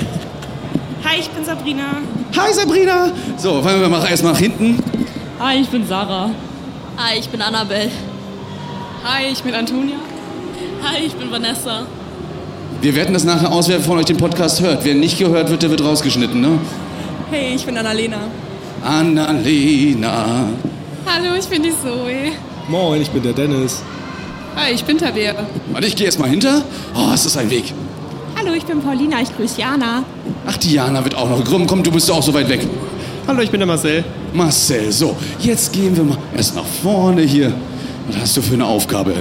Hi, ich bin Sabrina. Hi Sabrina. So, fangen wir mal erstmal nach hinten. Hi, ich bin Sarah. Hi, ich bin Annabelle. Hi, ich bin Antonia. Hi, ich bin Vanessa. Wir werten das nachher aus, wer von euch den Podcast hört. Wer nicht gehört wird, der wird rausgeschnitten, ne? Hey, ich bin Annalena. Annalena. Hallo, ich bin die Zoe. Moin, ich bin der Dennis. Hi, ich bin Tabea. Warte, ich gehe erstmal hinter. Oh, ist das ein Weg. Hallo, ich bin Paulina. Ich grüße Jana. Ach, Diana wird auch noch. Komm, komm, du bist auch so weit weg. Hallo, ich bin der Marcel. Marcel, so, jetzt gehen wir mal erst nach vorne hier. Was hast du für eine Aufgabe?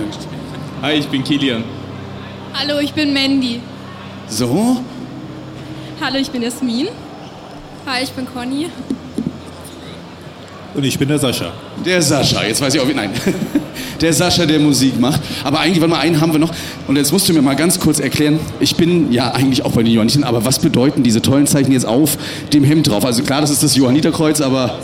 Hi, ich bin Kilian. Hallo, ich bin Mandy. So, Hallo, ich bin Jasmin. Hi, ich bin Conny. Und ich bin der Sascha. der Sascha. Jetzt weiß ich auch, wie. Nein. (laughs) Der Sascha, der Musik macht. Aber eigentlich, warte mal, einen haben wir noch. Und jetzt musst du mir mal ganz kurz erklären. Ich bin ja eigentlich auch bei den Johannitern, aber was bedeuten diese tollen Zeichen jetzt auf dem Hemd drauf? Also klar, das ist das Johanniterkreuz, aber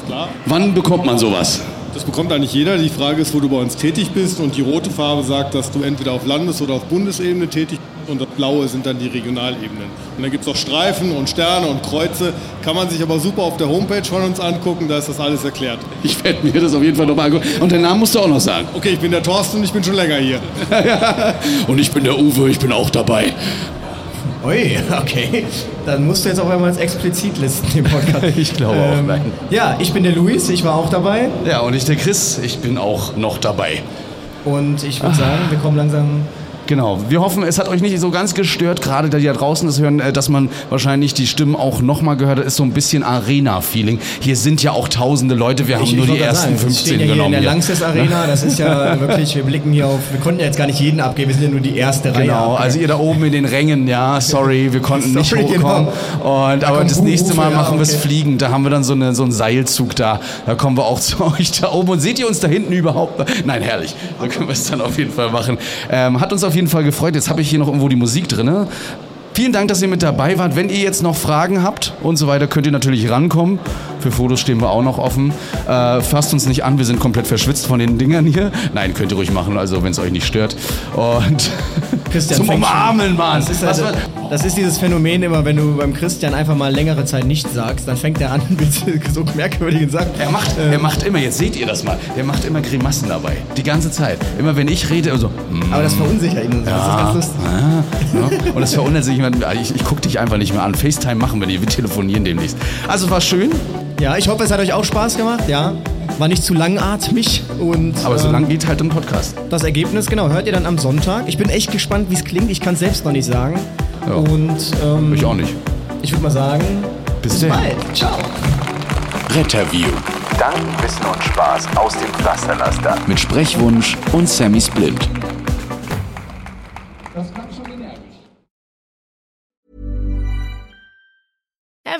wann bekommt man sowas? Das bekommt eigentlich jeder. Die Frage ist, wo du bei uns tätig bist. Und die rote Farbe sagt, dass du entweder auf Landes- oder auf Bundesebene tätig bist. Und das blaue sind dann die Regionalebenen. Und dann gibt es auch Streifen und Sterne und Kreuze. Kann man sich aber super auf der Homepage von uns angucken. Da ist das alles erklärt. Ich werde mir das auf jeden Fall nochmal angucken. Und den Namen musst du auch noch sagen. Okay, ich bin der Thorsten und ich bin schon länger hier. (laughs) Und ich bin der Uwe, ich bin auch dabei. Ui, okay. Dann musst du jetzt auch einmal als explizit listen im Podcast. (laughs) Ich glaube auch, nein. Ja, ich bin der Luis, ich war auch dabei. Ja, und ich der Chris, ich bin auch noch dabei. Und ich würde sagen, wir kommen langsam Genau. Wir hoffen, es hat euch nicht so ganz gestört, gerade da die da draußen das hören, äh, dass man wahrscheinlich die Stimmen auch nochmal gehört hat. Ist so ein bisschen Arena-Feeling. Hier sind ja auch tausende Leute. Wir haben Ich- nur ich die ersten sagen, wir 15 stehen ja genommen. in der hier. Langsess Arena, das ist ja (laughs) wirklich, wir blicken hier auf, wir konnten ja jetzt gar nicht jeden abgeben, wir sind ja nur die erste Reihe. Genau, also ihr da oben in den Rängen, ja, sorry, wir konnten (laughs) nicht Sorry, hochkommen. genau. Und, Da aber das nächste Mal ja, machen wir es okay. fliegend. Da haben wir dann so, eine, so einen Seilzug da. Da kommen wir auch (laughs) zu euch da oben. Und seht ihr uns da hinten überhaupt? Nein, herrlich. Da können wir es dann auf jeden Fall machen. Ähm, hat uns auf jeden Fall gefreut. Jetzt habe ich hier noch irgendwo die Musik drin. Vielen Dank, dass ihr mit dabei wart. Wenn ihr jetzt noch Fragen habt und so weiter, könnt ihr natürlich rankommen. Für Fotos stehen wir auch noch offen. Äh, fasst uns nicht an, wir sind komplett verschwitzt von den Dingern hier. Nein, könnt ihr ruhig machen, also wenn es euch nicht stört. Und (laughs) Christian zum Umarmen, Mann. Das ist, also, das ist dieses Phänomen immer, wenn du beim Christian einfach mal längere Zeit nichts sagst, dann fängt er an (laughs) mit so merkwürdigen Sachen. Er macht, er macht immer, jetzt seht ihr das mal, er macht immer Grimassen dabei. Die ganze Zeit. Immer wenn ich rede, also. Aber das verunsichert ihn. Das ist ganz lustig. Ja, ja. Und das verunsichert sich immer. Ich, ich gucke dich einfach nicht mehr an. FaceTime machen wir nicht, wir telefonieren demnächst. Also war schön. Ja, ich hoffe, es hat euch auch Spaß gemacht, ja. War nicht zu langatmig und. Aber so ähm, lang geht halt ein Podcast. Das Ergebnis, genau, hört ihr dann am Sonntag. Ich bin echt gespannt, wie es klingt. Ich kann es selbst noch nicht sagen. Und ähm, Ich auch nicht. ich würde mal sagen, Bis, bis bald. Ciao. Retterview. Dank, Wissen und Spaß aus dem Pflasterlaster. Mit Sprechwunsch und Sammy Splint.